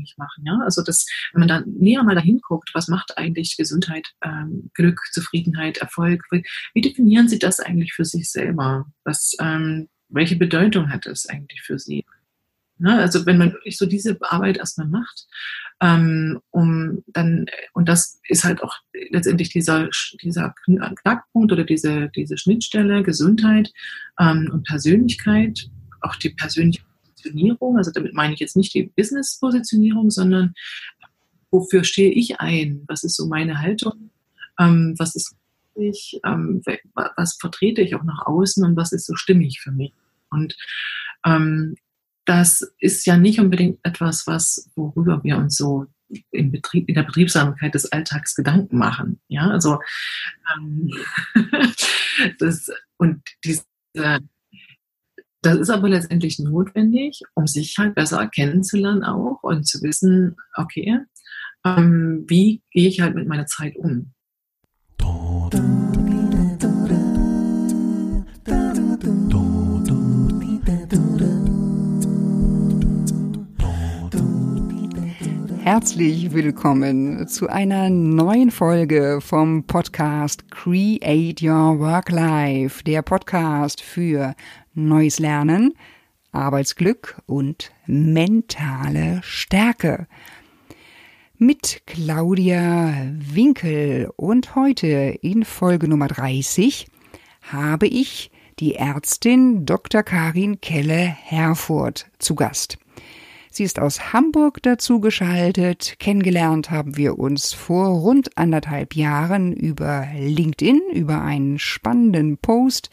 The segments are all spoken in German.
abhängig machen. Ja? Also das, wenn man da näher mal dahin guckt, was macht eigentlich Gesundheit, ähm, Glück, Zufriedenheit, Erfolg? Wie, wie, definieren Sie das eigentlich für sich selber? Was, ähm, welche Bedeutung hat das eigentlich für Sie? Ne? Also wenn man wirklich so diese Arbeit erstmal macht, ähm, um dann, und das ist halt auch letztendlich dieser, dieser Knackpunkt oder diese, diese Schnittstelle Gesundheit ähm, und Persönlichkeit, auch die persönliche Positionierung, also damit meine ich jetzt nicht die Business-Positionierung, sondern wofür stehe ich ein? Was ist so meine Haltung? Ähm, was ist ich, ähm, was vertrete ich auch nach außen und was ist so stimmig für mich? Und ähm, das ist ja nicht unbedingt etwas, was, worüber wir uns so im Betrieb, in der Betriebsamkeit des Alltags Gedanken machen. Ja, also ähm, das und diese das ist aber letztendlich notwendig, um sich halt besser kennenzulernen auch und zu wissen, okay, ähm, wie gehe ich halt mit meiner Zeit um? Herzlich willkommen zu einer neuen Folge vom Podcast Create Your Work Life, der Podcast für neues Lernen, Arbeitsglück und mentale Stärke. Mit Claudia Winkel und heute in Folge Nummer 30 habe ich die Ärztin Dr. Karin Kelle-Herfurth zu Gast. Sie ist aus Hamburg dazu geschaltet. Kennengelernt haben wir uns vor rund anderthalb Jahren über LinkedIn, über einen spannenden Post,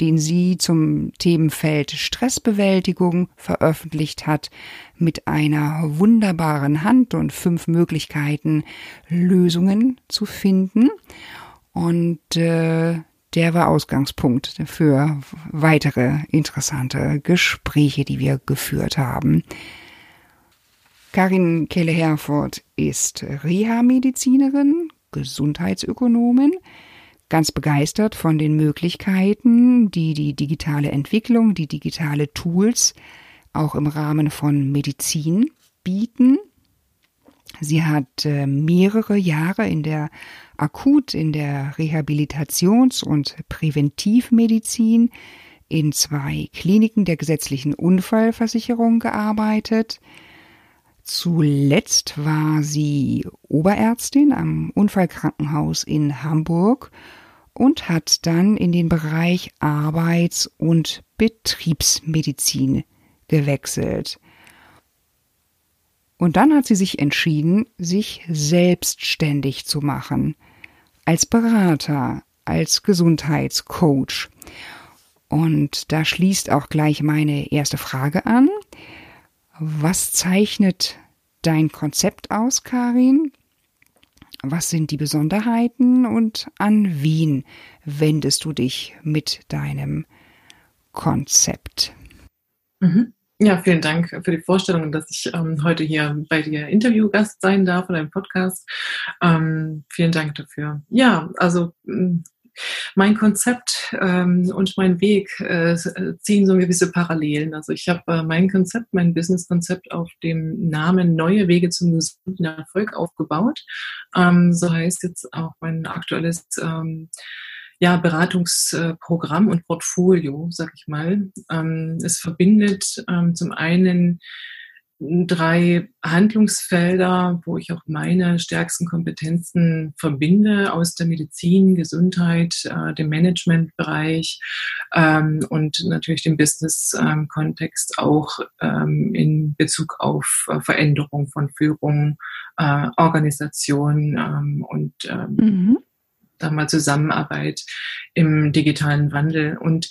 den sie zum Themenfeld Stressbewältigung veröffentlicht hat, mit einer wunderbaren Hand und fünf Möglichkeiten, Lösungen zu finden. Und äh, der war Ausgangspunkt für weitere interessante Gespräche, die wir geführt haben. Karin Kehle-Herford ist Reha-Medizinerin, Gesundheitsökonomin, ganz begeistert von den Möglichkeiten, die die digitale Entwicklung, die digitale Tools auch im Rahmen von Medizin bieten. Sie hat äh, mehrere Jahre in der Akut, in der Rehabilitations- und Präventivmedizin in zwei Kliniken der gesetzlichen Unfallversicherung gearbeitet. Zuletzt war sie Oberärztin am Unfallkrankenhaus in Hamburg und hat dann in den Bereich Arbeits- und Betriebsmedizin gewechselt. Und dann hat sie sich entschieden, sich selbstständig zu machen, als Berater, als Gesundheitscoach. Und da schließt auch gleich meine erste Frage an. Was zeichnet dein Konzept aus, Karin? Was sind die Besonderheiten und an wen wendest du dich mit deinem Konzept? Mhm. Ja, vielen Dank für die Vorstellung, dass ich ähm, heute hier bei dir Interviewgast sein darf in deinem Podcast. Ähm, vielen Dank dafür. Ja, also mein Konzept ähm, und mein Weg äh, ziehen so gewisse Parallelen. Also ich habe äh, mein Konzept, mein Business-Konzept auf dem Namen Neue Wege zum gesunden Erfolg aufgebaut. Ähm, so heißt jetzt auch mein aktuelles ähm, ja, Beratungsprogramm und Portfolio, sag ich mal. Ähm, es verbindet ähm, zum einen drei Handlungsfelder, wo ich auch meine stärksten Kompetenzen verbinde aus der Medizin, Gesundheit, äh, dem Managementbereich ähm, und natürlich dem Business-Kontext ähm, auch ähm, in Bezug auf äh, Veränderung von Führung, äh, Organisation ähm, und ähm, mhm. da mal Zusammenarbeit im digitalen Wandel. Und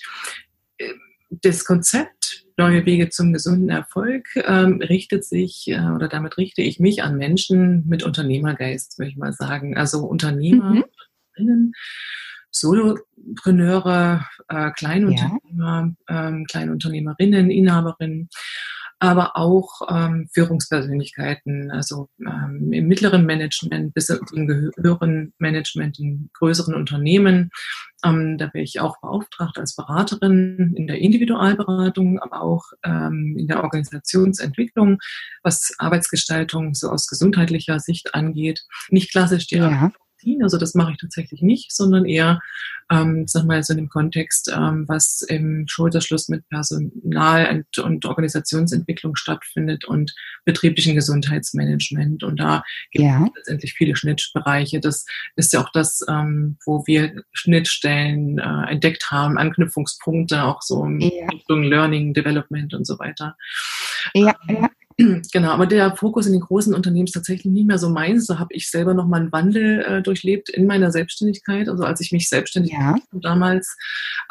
das Konzept Neue Wege zum gesunden Erfolg ähm, richtet sich äh, oder damit richte ich mich an Menschen mit Unternehmergeist, würde ich mal sagen. Also Unternehmer, mhm. Solopreneure, äh, Kleinunternehmer, ja. ähm, Kleinunternehmerinnen, Inhaberinnen, aber auch ähm, Führungspersönlichkeiten, also ähm, im mittleren Management bis zum höheren Management in größeren Unternehmen. Ähm, da wäre ich auch beauftragt als Beraterin in der Individualberatung, aber auch ähm, in der Organisationsentwicklung, was Arbeitsgestaltung so aus gesundheitlicher Sicht angeht. Nicht klassisch die ja ziehen. Also das mache ich tatsächlich nicht, sondern eher, ähm, sag mal, so in dem Kontext, ähm, was im Schulterschluss mit Personal- und, und Organisationsentwicklung stattfindet und betrieblichen Gesundheitsmanagement. Und da gibt ja. es letztendlich viele Schnittbereiche. Das ist ja auch das, ähm, wo wir Schnittstellen äh, entdeckt haben, Anknüpfungspunkte, auch so in ja. Richtung Learning, Development und so weiter. Ja, ja. Genau, aber der Fokus in den großen Unternehmen ist tatsächlich nicht mehr so meins. Da habe ich selber nochmal einen Wandel äh, durchlebt in meiner Selbstständigkeit. Also als ich mich selbstständig ja. damals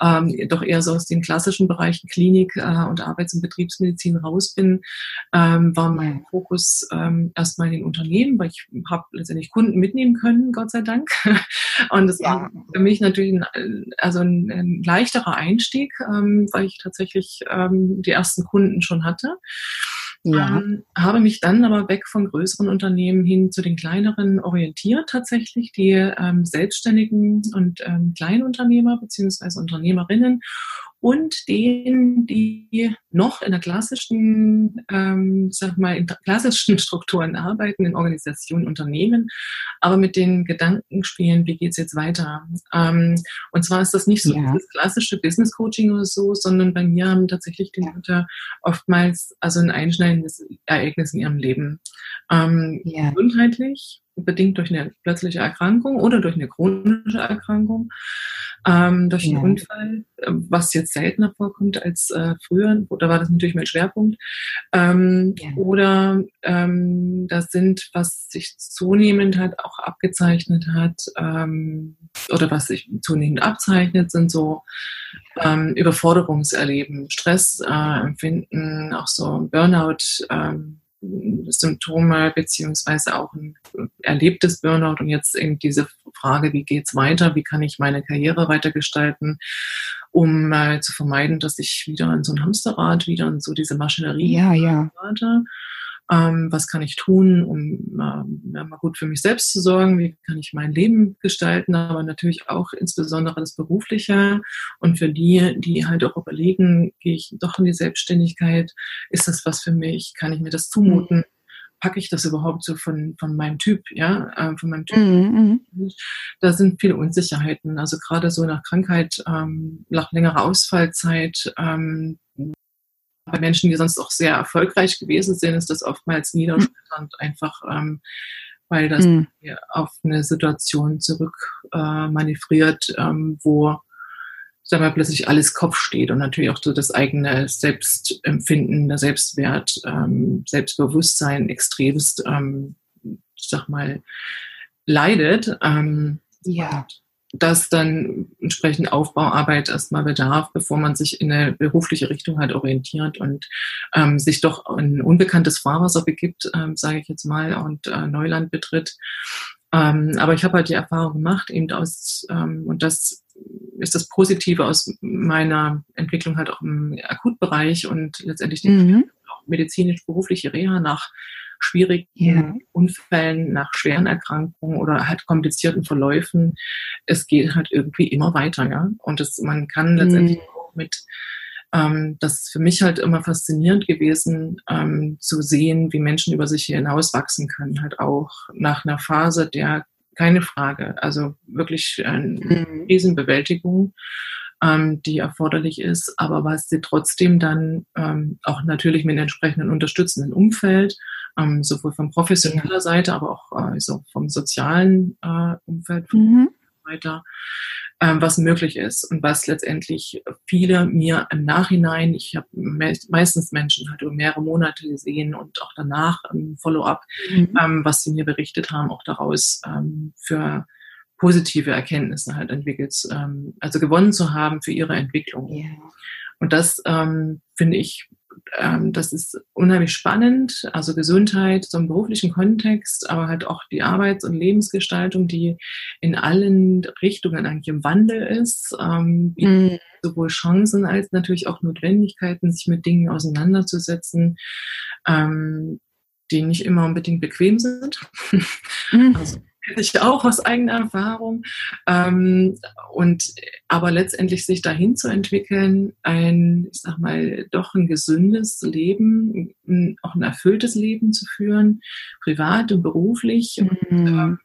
ähm, doch eher so aus den klassischen Bereichen Klinik äh, und Arbeits- und Betriebsmedizin raus bin, ähm, war mein Fokus ähm, erstmal in den Unternehmen, weil ich habe letztendlich Kunden mitnehmen können, Gott sei Dank. Und das ja. war für mich natürlich ein, also ein, ein leichterer Einstieg, ähm, weil ich tatsächlich ähm, die ersten Kunden schon hatte. Ja. Ähm, habe mich dann aber weg von größeren Unternehmen hin zu den kleineren orientiert tatsächlich, die ähm, Selbstständigen und ähm, Kleinunternehmer beziehungsweise Unternehmerinnen und denen, die noch in der klassischen, ähm, sag mal, in klassischen Strukturen arbeiten, in Organisationen, Unternehmen, aber mit den Gedanken spielen, wie geht's jetzt weiter? Ähm, und zwar ist das nicht so ja. das klassische Business Coaching oder so, sondern bei mir haben tatsächlich die Leute oftmals also ein einschneidendes Ereignis in ihrem Leben. Ähm, ja. Gesundheitlich, bedingt durch eine plötzliche Erkrankung oder durch eine chronische Erkrankung, ähm, durch einen ja. Unfall, äh, was jetzt seltener vorkommt als äh, früher, da war das natürlich mein Schwerpunkt. Ähm, ja. Oder ähm, das sind, was sich zunehmend halt auch abgezeichnet hat, ähm, oder was sich zunehmend abzeichnet, sind so ähm, Überforderungserleben, Stressempfinden, äh, auch so Burnout. Ähm, Symptome beziehungsweise auch ein erlebtes Burnout. Und jetzt eben diese Frage, wie geht's weiter, wie kann ich meine Karriere weitergestalten, um äh, zu vermeiden, dass ich wieder in so ein Hamsterrad, wieder in so diese Maschinerie ja, ja. Ähm, was kann ich tun, um äh, mal gut für mich selbst zu sorgen? Wie kann ich mein Leben gestalten? Aber natürlich auch insbesondere das Berufliche. Und für die, die halt auch überlegen, gehe ich doch in die Selbstständigkeit? Ist das was für mich? Kann ich mir das zumuten? packe ich das überhaupt so von, von meinem Typ, ja, äh, von meinem Typ. Mhm, mhm. Da sind viele Unsicherheiten. Also gerade so nach Krankheit, ähm, nach längerer Ausfallzeit, ähm, bei Menschen, die sonst auch sehr erfolgreich gewesen sind, ist das oftmals niederschmetternd, mhm. einfach ähm, weil das mhm. auf eine Situation zurück äh, manövriert, ähm, wo sagen wir, plötzlich alles Kopf steht und natürlich auch so das eigene Selbstempfinden, der Selbstwert, ähm, Selbstbewusstsein extremst, ähm, ich sag mal, leidet. Ähm, ja dass dann entsprechend Aufbauarbeit erstmal bedarf, bevor man sich in eine berufliche Richtung halt orientiert und ähm, sich doch ein unbekanntes Fahrwasser begibt, ähm, sage ich jetzt mal, und äh, Neuland betritt. Ähm, aber ich habe halt die Erfahrung gemacht, eben aus, ähm, und das ist das Positive aus meiner Entwicklung halt auch im Akutbereich und letztendlich die mhm. medizinisch-berufliche Reha nach schwierigen ja. Unfällen, nach schweren Erkrankungen oder halt komplizierten Verläufen. Es geht halt irgendwie immer weiter, ja. Und es, man kann letztendlich mhm. auch mit ähm, das ist für mich halt immer faszinierend gewesen, ähm, zu sehen, wie Menschen über sich hinaus wachsen können, halt auch nach einer Phase der keine Frage, also wirklich eine mhm. Riesenbewältigung ähm, die erforderlich ist, aber was sie trotzdem dann ähm, auch natürlich mit einem entsprechenden unterstützenden Umfeld ähm, sowohl von professioneller Seite, aber auch äh, so vom sozialen äh, Umfeld mhm. weiter, ähm, was möglich ist und was letztendlich viele mir im Nachhinein, ich habe me meistens Menschen halt über mehrere Monate gesehen und auch danach im Follow-up, mhm. ähm, was sie mir berichtet haben, auch daraus ähm, für positive Erkenntnisse halt entwickelt, ähm, also gewonnen zu haben für ihre Entwicklung. Yeah. Und das ähm, finde ich ähm, das ist unheimlich spannend, also Gesundheit so im beruflichen Kontext, aber halt auch die Arbeits- und Lebensgestaltung, die in allen Richtungen eigentlich im Wandel ist, ähm, mhm. sowohl Chancen als natürlich auch Notwendigkeiten, sich mit Dingen auseinanderzusetzen, ähm, die nicht immer unbedingt bequem sind. Mhm. Also, ich auch aus eigener Erfahrung. Ähm, und aber letztendlich sich dahin zu entwickeln, ein, ich sag mal, doch ein gesündes Leben, ein, auch ein erfülltes Leben zu führen, privat und beruflich. Mhm. Und, äh,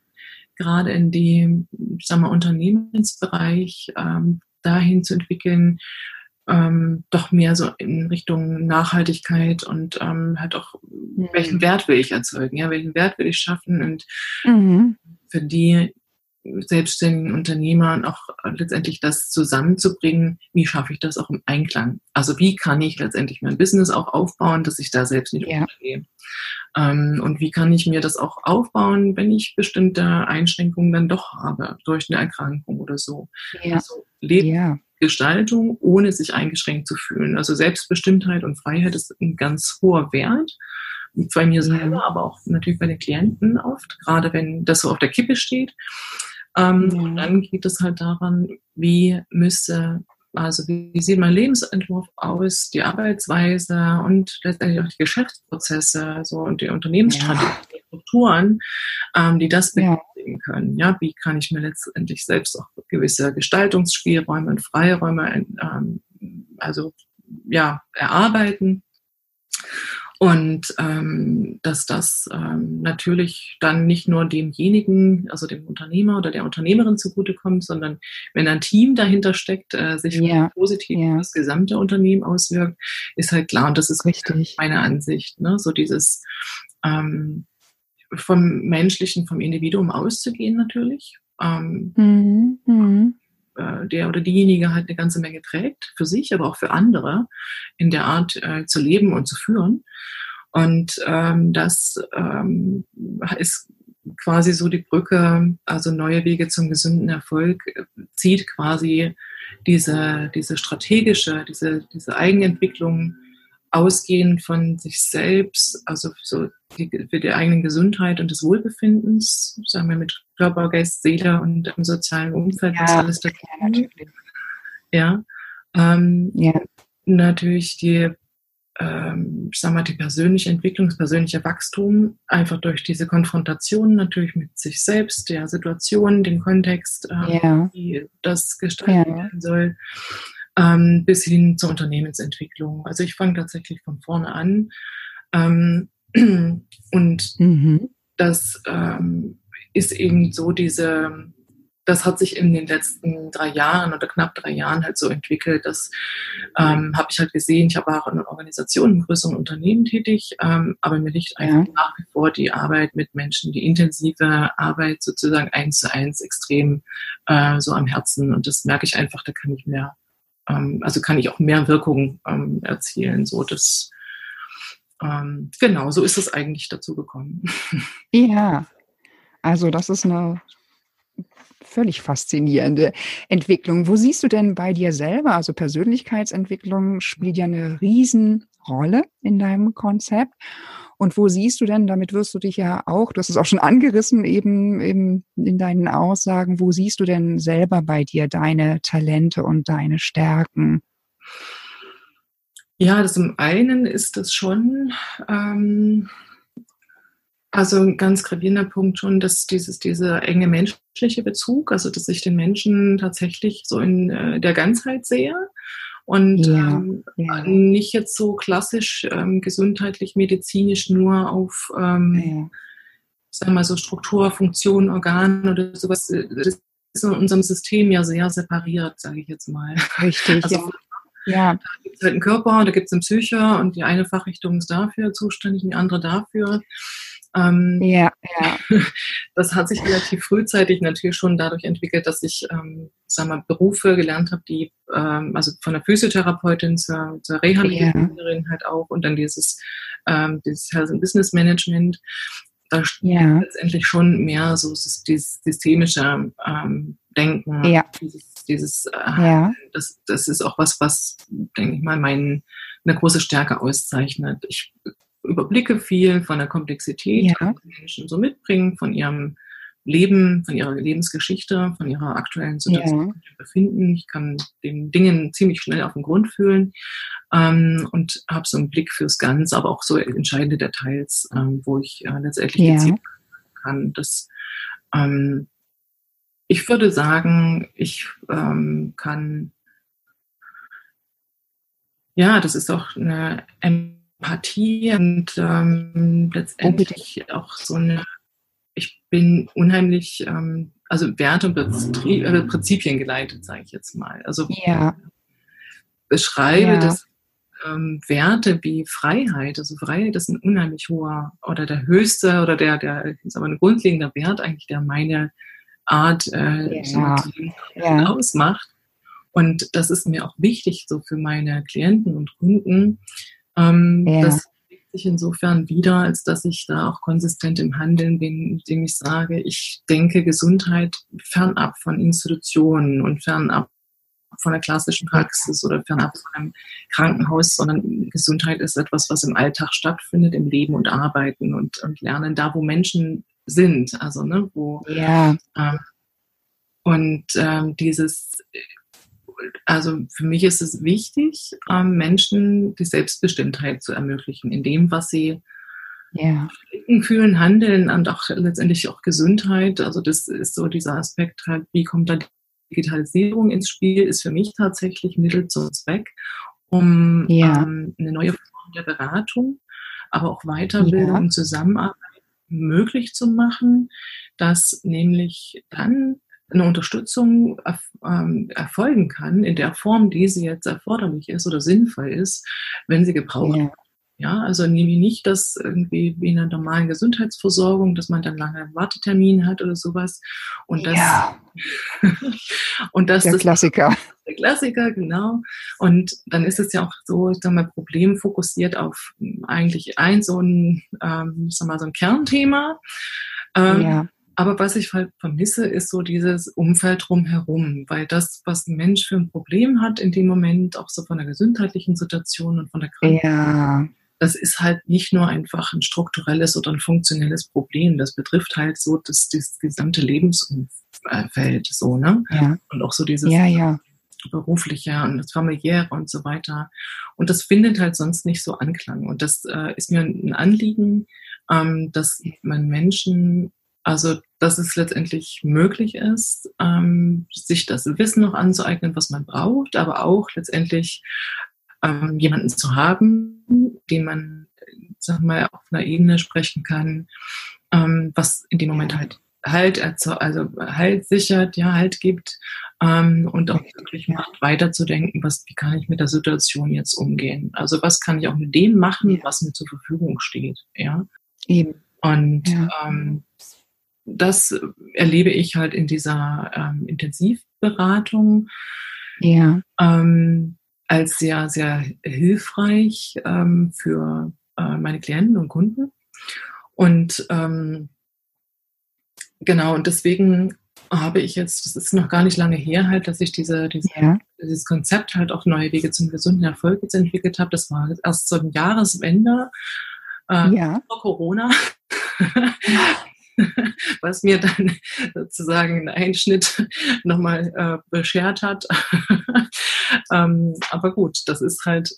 gerade in dem, ich sag mal, Unternehmensbereich ähm, dahin zu entwickeln, ähm, doch mehr so in Richtung Nachhaltigkeit und ähm, halt auch, mhm. welchen Wert will ich erzeugen, ja, welchen Wert will ich schaffen und mhm. Für die selbstständigen Unternehmer und auch letztendlich das zusammenzubringen, wie schaffe ich das auch im Einklang? Also wie kann ich letztendlich mein Business auch aufbauen, dass ich da selbst nicht ja. untergehe? Ähm, und wie kann ich mir das auch aufbauen, wenn ich bestimmte Einschränkungen dann doch habe, durch eine Erkrankung oder so? Ja. Also Leben, ja. Gestaltung, ohne sich eingeschränkt zu fühlen. Also Selbstbestimmtheit und Freiheit ist ein ganz hoher Wert. Bei mir selber, aber auch natürlich bei den Klienten oft, gerade wenn das so auf der Kippe steht. Ähm, ja. Und dann geht es halt daran, wie müsste, also wie, wie sieht mein Lebensentwurf aus, die Arbeitsweise und letztendlich auch die Geschäftsprozesse so, und die Unternehmensstrategie, ja. Strukturen, ähm, die das ja legen können. Ja, wie kann ich mir letztendlich selbst auch gewisse Gestaltungsspielräume und Freiräume ähm, also ja erarbeiten und ähm, dass das ähm, natürlich dann nicht nur demjenigen, also dem Unternehmer oder der Unternehmerin zugutekommt, sondern wenn ein Team dahinter steckt, äh, sich ja, positiv ja. das gesamte Unternehmen auswirkt, ist halt klar und das ist richtig meine Ansicht. Ne? So dieses ähm, vom Menschlichen, vom Individuum auszugehen natürlich. Ähm, mhm. Mhm. Äh, der oder diejenige halt eine ganze Menge trägt, für sich, aber auch für andere, in der Art äh, zu leben und zu führen. Und ähm, das ähm, ist quasi so die Brücke, also neue Wege zum gesunden Erfolg, zieht quasi diese, diese strategische, diese, diese Eigenentwicklung ausgehend von sich selbst, also so die, für die eigene Gesundheit und des Wohlbefindens, sagen wir mit Körper, Geist, Seele und im sozialen Umfeld, ja, was alles dazu ja, natürlich. Ja, ähm, ja. Natürlich die, ähm, ich sag mal, die persönliche Entwicklung, das persönliche Wachstum, einfach durch diese Konfrontation natürlich mit sich selbst, der Situation, dem Kontext, ähm, ja. wie das gestaltet werden soll ähm, bis hin zur Unternehmensentwicklung. Also ich fange tatsächlich von vorne an. Ähm, und mhm. das ähm, ist eben so diese, das hat sich in den letzten drei Jahren oder knapp drei Jahren halt so entwickelt. Das ähm, habe ich halt gesehen. Ich war auch in Organisationen, in größeren Unternehmen tätig, ähm, aber mir liegt einfach ja. nach wie vor die Arbeit mit Menschen, die intensive Arbeit sozusagen eins zu eins extrem äh, so am Herzen. Und das merke ich einfach, da kann ich mehr also kann ich auch mehr Wirkung ähm, erzielen. So das ähm, genau, so ist es eigentlich dazu gekommen. Ja, also das ist eine völlig faszinierende Entwicklung. Wo siehst du denn bei dir selber, also Persönlichkeitsentwicklung spielt ja eine Riesenrolle in deinem Konzept. Und wo siehst du denn, damit wirst du dich ja auch, du hast es auch schon angerissen eben, eben in deinen Aussagen, wo siehst du denn selber bei dir deine Talente und deine Stärken? Ja, das im einen ist es schon, ähm, also ein ganz gravierender Punkt schon, dass dieses, dieser enge menschliche Bezug, also dass ich den Menschen tatsächlich so in äh, der Ganzheit sehe und ja, ähm, ja. nicht jetzt so klassisch ähm, gesundheitlich, medizinisch nur auf, ähm, ja. sagen wir so Struktur, Funktion, Organ oder sowas. Das ist in unserem System ja sehr separiert, sage ich jetzt mal. Richtig, also, ja. ja. Da gibt es halt einen Körper, da gibt es einen Psyche und die eine Fachrichtung ist dafür zuständig, die andere dafür. Ähm, ja, ja. Das hat sich relativ frühzeitig natürlich schon dadurch entwickelt, dass ich ähm, sag mal, Berufe gelernt habe, die ähm, also von der Physiotherapeutin zur, zur Rehabilitatorin ja. halt auch und dann dieses, ähm, dieses Health and Business Management. Da ja. letztendlich schon mehr so dieses systemische ähm, Denken, ja. dieses, dieses äh, ja. das, das ist auch was, was, denke ich mal, mein eine große Stärke auszeichnet. Ich überblicke viel von der Komplexität, Ja. die Menschen so mitbringen, von ihrem Leben, von ihrer Lebensgeschichte, von ihrer aktuellen Situation, Ja. Befinden. Ich kann den Dingen ziemlich schnell auf den Grund fühlen ähm, und habe so einen Blick fürs Ganze, aber auch so entscheidende Details, ähm, wo ich äh, letztendlich Ja. gezielt kann. Das, ähm, ich würde sagen, ich ähm, kann, ja, das ist auch eine Empathie und ähm, letztendlich auch so eine, ich bin unheimlich, ähm, also Werte und Prinzip- äh, Prinzipien geleitet, sage ich jetzt mal. Also Ja. beschreibe, Ja. dass ähm, Werte wie Freiheit, also Freiheit ist ein unheimlich hoher oder der höchste oder der, der ist aber ein grundlegender Wert eigentlich, der meine Art äh, Ja. Ja. ausmacht. Und das ist mir auch wichtig, so für meine Klienten und Kunden. Ähm, Ja. Das legt sich insofern wieder, als dass ich da auch konsistent im Handeln bin, indem ich sage, ich denke Gesundheit fernab von Institutionen und fernab von der klassischen Praxis oder fernab von einem Krankenhaus, sondern Gesundheit ist etwas, was im Alltag stattfindet, im Leben und Arbeiten und, und Lernen, da wo Menschen sind, also ne, wo Ja. ähm, und ähm, dieses, also für mich ist es wichtig, ähm, Menschen die Selbstbestimmtheit zu ermöglichen, in dem, was sie Ja. fühlen, handeln und auch letztendlich auch Gesundheit. Also das ist so dieser Aspekt halt, wie kommt da Digitalisierung ins Spiel, ist für mich tatsächlich Mittel zum Zweck, um Ja. ähm, eine neue Form der Beratung, aber auch Weiterbildung Ja. und Zusammenarbeit möglich zu machen, dass nämlich dann eine Unterstützung ähm, erfolgen kann in der Form, die sie jetzt erforderlich ist oder sinnvoll ist, wenn sie gebraucht Ja. ja, also nehme ich nicht das irgendwie wie in einer normalen Gesundheitsversorgung, dass man dann lange einen Wartetermin hat oder sowas. Und das, ja. und das, Der Klassiker. der Klassiker, genau. Und dann ist es ja auch so, ich sag mal, problemfokussiert auf eigentlich ein so ein, ähm, ich sag mal, so ein Kernthema. Ähm, Ja. Aber was ich halt vermisse, ist so dieses Umfeld drumherum, weil das, was ein Mensch für ein Problem hat in dem Moment, auch so von der gesundheitlichen Situation und von der Krankheit, Ja. das ist halt nicht nur einfach ein strukturelles oder ein funktionelles Problem. Das betrifft halt so das, das gesamte Lebensumfeld, so, ne? Ja. Und auch so dieses Ja, ja. berufliche und das familiäre und so weiter. Und das findet halt sonst nicht so Anklang. Und das äh, ist mir ein Anliegen, ähm, dass man Menschen, also dass es letztendlich möglich ist, ähm, sich das Wissen noch anzueignen, was man braucht, aber auch letztendlich ähm, jemanden zu haben, den man, sag mal, auf einer Ebene sprechen kann, ähm, was in dem Moment halt Halt, also Halt sichert, ja, Halt gibt ähm, und auch wirklich macht, weiterzudenken, was, wie kann ich mit der Situation jetzt umgehen? Also was kann ich auch mit dem machen, was mir zur Verfügung steht, ja. Eben. Und Ja. ähm, das erlebe ich halt in dieser ähm, Intensivberatung Ja. ähm, als sehr, sehr hilfreich ähm, für äh, meine Klienten und Kunden. Und ähm, genau, und deswegen habe ich jetzt, das ist noch gar nicht lange her, halt, dass ich diese, diese Ja. dieses Konzept halt auch neue Wege zum gesunden Erfolg jetzt entwickelt habe. Das war erst so ein Jahreswende äh, Ja. vor Corona, was mir dann sozusagen einen Einschnitt nochmal äh, beschert hat. ähm, aber gut, das ist halt,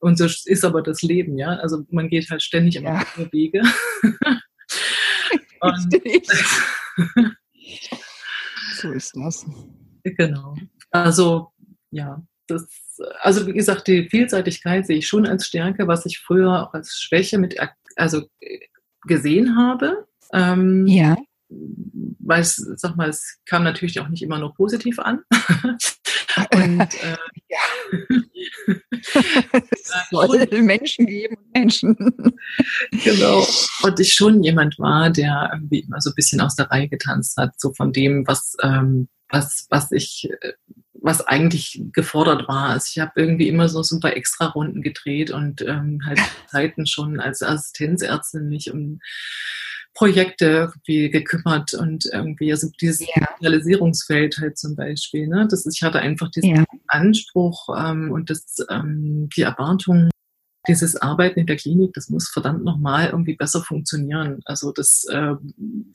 und so ist aber das Leben, ja. Also man geht halt ständig immer Ja. neue Wege. und. So ist das. Genau. Also, ja, das, also wie gesagt, die Vielseitigkeit sehe ich schon als Stärke, was ich früher auch als Schwäche mit, also äh, gesehen habe. Ähm, Ja. Weil es, sag mal, es kam natürlich auch nicht immer nur positiv an. Und äh, Es soll Menschen geben und Menschen. Genau. Und ich schon jemand war, der irgendwie immer so ein bisschen aus der Reihe getanzt hat, so von dem, was, ähm, was, was ich, äh, was eigentlich gefordert war. Also ich habe irgendwie immer so super Extra-Runden gedreht und ähm, halt Zeiten schon als Assistenzärztin mich um Projekte irgendwie gekümmert und irgendwie, also dieses Ja. Digitalisierungsfeld halt zum Beispiel, ne? Das ist, ich hatte einfach diesen Ja. Anspruch ähm, und das, ähm, die Erwartung, dieses Arbeiten in der Klinik, das muss verdammt nochmal irgendwie besser funktionieren. Also das, äh,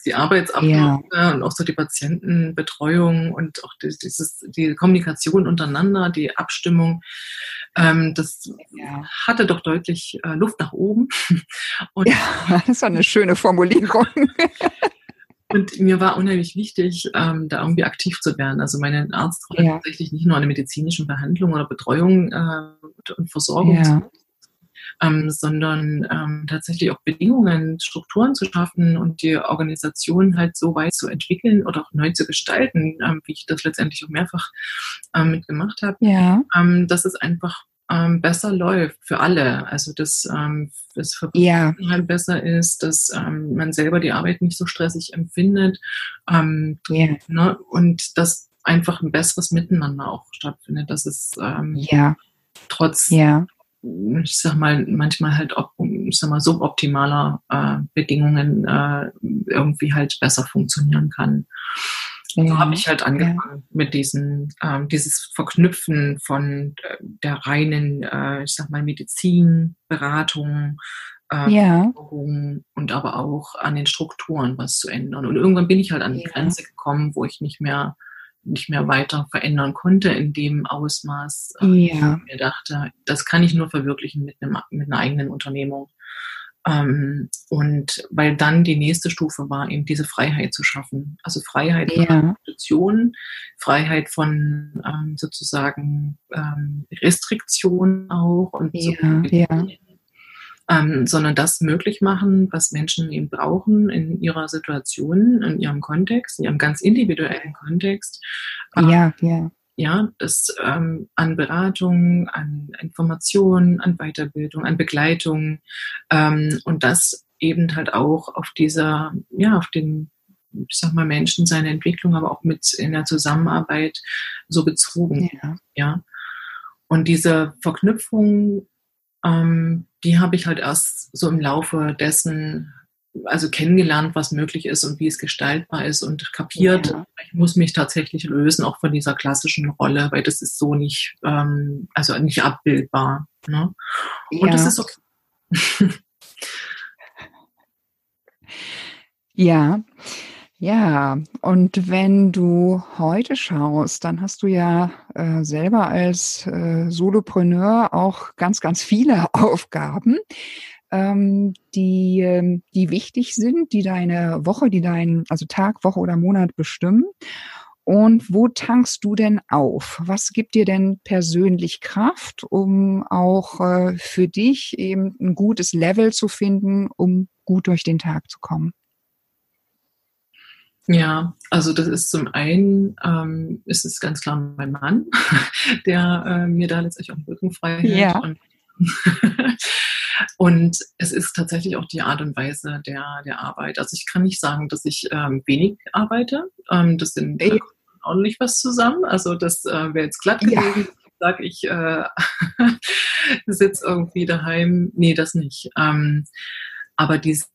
die Arbeitsabläufe ja. und auch so die Patientenbetreuung und auch die, dieses, die Kommunikation untereinander, die Abstimmung, ähm, das ja. hatte doch deutlich äh, Luft nach oben. Und, ja, das war eine schöne Formulierung. Und mir war unheimlich wichtig, ähm, da irgendwie aktiv zu werden. Also meine Arztrolle ja. tatsächlich nicht nur eine medizinische Behandlung oder Betreuung äh, und Versorgung ja ähm, sondern ähm, tatsächlich auch Bedingungen, Strukturen zu schaffen und die Organisation halt so weit zu entwickeln oder auch neu zu gestalten, ähm, wie ich das letztendlich auch mehrfach ähm, mitgemacht habe, ja. ähm, dass es einfach ähm, besser läuft für alle. Also dass ähm, das Verbrauchen ja. halt besser ist, dass ähm, man selber die Arbeit nicht so stressig empfindet ähm, ja. ne? und dass einfach ein besseres Miteinander auch stattfindet. Dass es ähm, ja. trotz ja ich sag mal, manchmal halt ob, ich sag mal, suboptimaler äh, Bedingungen äh, irgendwie halt besser funktionieren kann. Ja, so habe ich halt angefangen ja. mit diesen, ähm, dieses Verknüpfen von äh, der reinen, äh, ich sag mal, Medizin, Beratung, äh, ja. und aber auch an den Strukturen was zu ändern. Und irgendwann bin ich halt an die Grenze gekommen, wo ich nicht mehr nicht mehr weiter verändern konnte in dem Ausmaß. Äh, ja. Ich mir dachte, das kann ich nur verwirklichen mit, einem, mit einer eigenen Unternehmung. Ähm, und weil dann die nächste Stufe war, eben diese Freiheit zu schaffen. Also Freiheit von ja. Institutionen, Freiheit von ähm, sozusagen ähm, Restriktionen auch und ja, so ja ähm, sondern das möglich machen, was Menschen eben brauchen in ihrer Situation, in ihrem Kontext, in ihrem ganz individuellen Kontext. Ähm, ja, ja. Ja, das ähm, an Beratung, an Informationen, an Weiterbildung, an Begleitung ähm, und das eben halt auch auf dieser, ja, auf den ich sag mal, Menschen seine Entwicklung, aber auch mit in der Zusammenarbeit so bezogen. Ja. ja. Und diese Verknüpfung ähm, die habe ich halt erst so im Laufe dessen, also kennengelernt, was möglich ist und wie es gestaltbar ist und kapiert, ja. ich muss mich tatsächlich lösen, auch von dieser klassischen Rolle, weil das ist so nicht, ähm, also nicht abbildbar. Ne? Und ja. das ist okay. ja. Ja, und wenn du heute schaust, dann hast du ja äh, selber als äh, Solopreneur auch ganz, ganz viele Aufgaben, ähm, die, ähm, die wichtig sind, die deine Woche, die deinen, also Tag, Woche oder Monat bestimmen. Und wo tankst du denn auf? Was gibt dir denn persönlich Kraft, um auch äh, für dich eben ein gutes Level zu finden, um gut durch den Tag zu kommen? Ja, also das ist zum einen, ähm, ist es ganz klar mein Mann, der äh, mir da letztlich auch den Rücken frei hält. Ja. Und, und, es ist tatsächlich auch die Art und Weise der, der Arbeit. Also ich kann nicht sagen, dass ich ähm, wenig arbeite. Ähm, das sind äh, ordentlich was zusammen. Also das äh, wäre jetzt glatt gewesen. Ja. Sag ich, äh, sitze irgendwie daheim. Nee, das nicht. Ähm, aber diese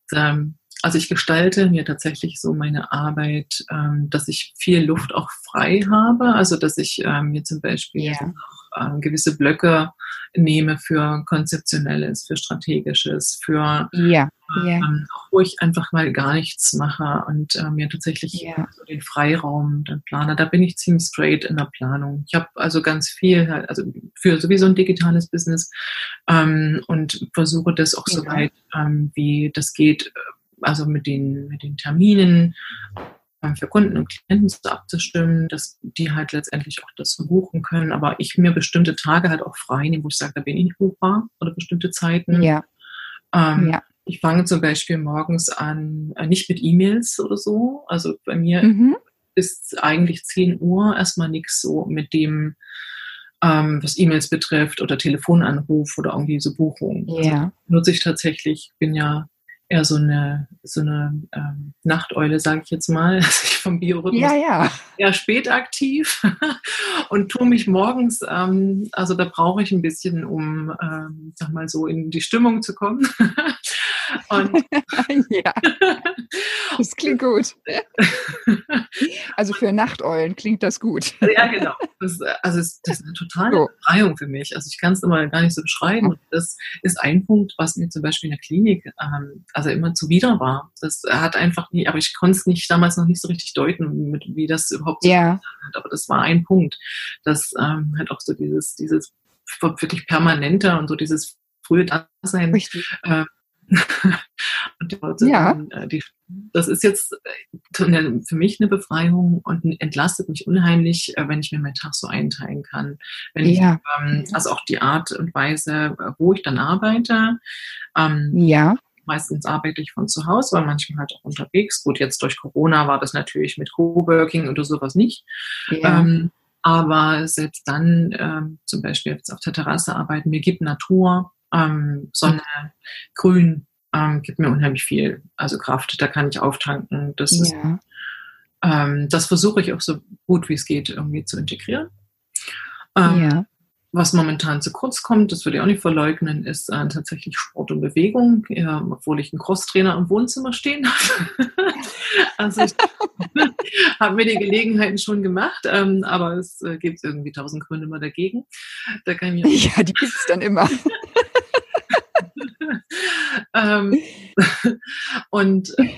also ich gestalte mir tatsächlich so meine Arbeit, ähm, dass ich viel Luft auch frei habe. Also dass ich ähm, mir zum Beispiel yeah. auch, äh, gewisse Blöcke nehme für Konzeptionelles, für Strategisches, für ja, ja. Ähm, wo ich einfach mal gar nichts mache und äh, mir tatsächlich ja. so den Freiraum dann plane. Da bin ich ziemlich straight in der Planung. Ich habe also ganz viel, halt, also für sowieso ein digitales Business ähm, und versuche das auch so weit, ähm, wie das geht, also mit den, mit den Terminen ähm, für Kunden und Klienten so abzustimmen, dass die halt letztendlich auch das buchen können. Aber ich mir bestimmte Tage halt auch frei nehme, wo ich sage, da bin ich nicht buchbar oder bestimmte Zeiten. Ja. Ähm, ja. Ich fange zum Beispiel morgens an, äh, nicht mit E-Mails oder so. Also bei mir mhm. ist eigentlich 10 Uhr erstmal nichts so mit dem, ähm, was E-Mails betrifft oder Telefonanruf oder irgendwie so Buchungen. Ja. Also nutze ich tatsächlich, bin ja eher so eine, so eine ähm, Nachteule, sage ich jetzt mal. Also ich vom Biorhythmus ja, ja. eher spät aktiv und tue mich morgens, ähm, also da brauche ich ein bisschen, um, ähm, sag mal so, in die Stimmung zu kommen. Und ja, das klingt gut. Also für Nachteulen klingt das gut. Ja, genau. Das, also das ist eine totale so. Befreiung für mich. Also ich kann es immer gar nicht so beschreiben. Und das ist ein Punkt, was mir zum Beispiel in der Klinik ähm, also immer zuwider war. Das hat einfach nie, aber ich konnte es nicht damals noch nicht so richtig deuten, mit, wie das überhaupt so ja. hat. Aber das war ein Punkt, dass ähm, halt auch so dieses, dieses wirklich permanente und so dieses frühe Dasein. Richtig. Äh, ja. Äh, die, das ist jetzt äh, für mich eine Befreiung und entlastet mich unheimlich, äh, wenn ich mir meinen Tag so einteilen kann. Wenn ja. ich, ähm, also auch die Art und Weise, wo ich dann arbeite. Ähm, ja. Meistens arbeite ich von zu Hause, aber manchmal halt auch unterwegs. Gut, jetzt durch Corona war das natürlich mit Coworking oder sowas nicht. Ja. Ähm, aber selbst dann, ähm, zum Beispiel jetzt auf der Terrasse arbeiten, mir gibt Natur, ähm, Sonne, Grün, ähm, gibt mir unheimlich viel, also Kraft, da kann ich auftanken. Das, ja. ähm, das versuche ich auch so gut wie es geht irgendwie zu integrieren. Ähm, ja. Was momentan zu kurz kommt, das würde ich auch nicht verleugnen, ist äh, tatsächlich Sport und Bewegung, ja, obwohl ich einen Crosstrainer im Wohnzimmer stehen habe. also ich habe mir die Gelegenheiten schon gemacht, ähm, aber es äh, gibt irgendwie tausend Gründe immer dagegen. Da kann ich ja, die gibt es dann immer. ähm, und äh,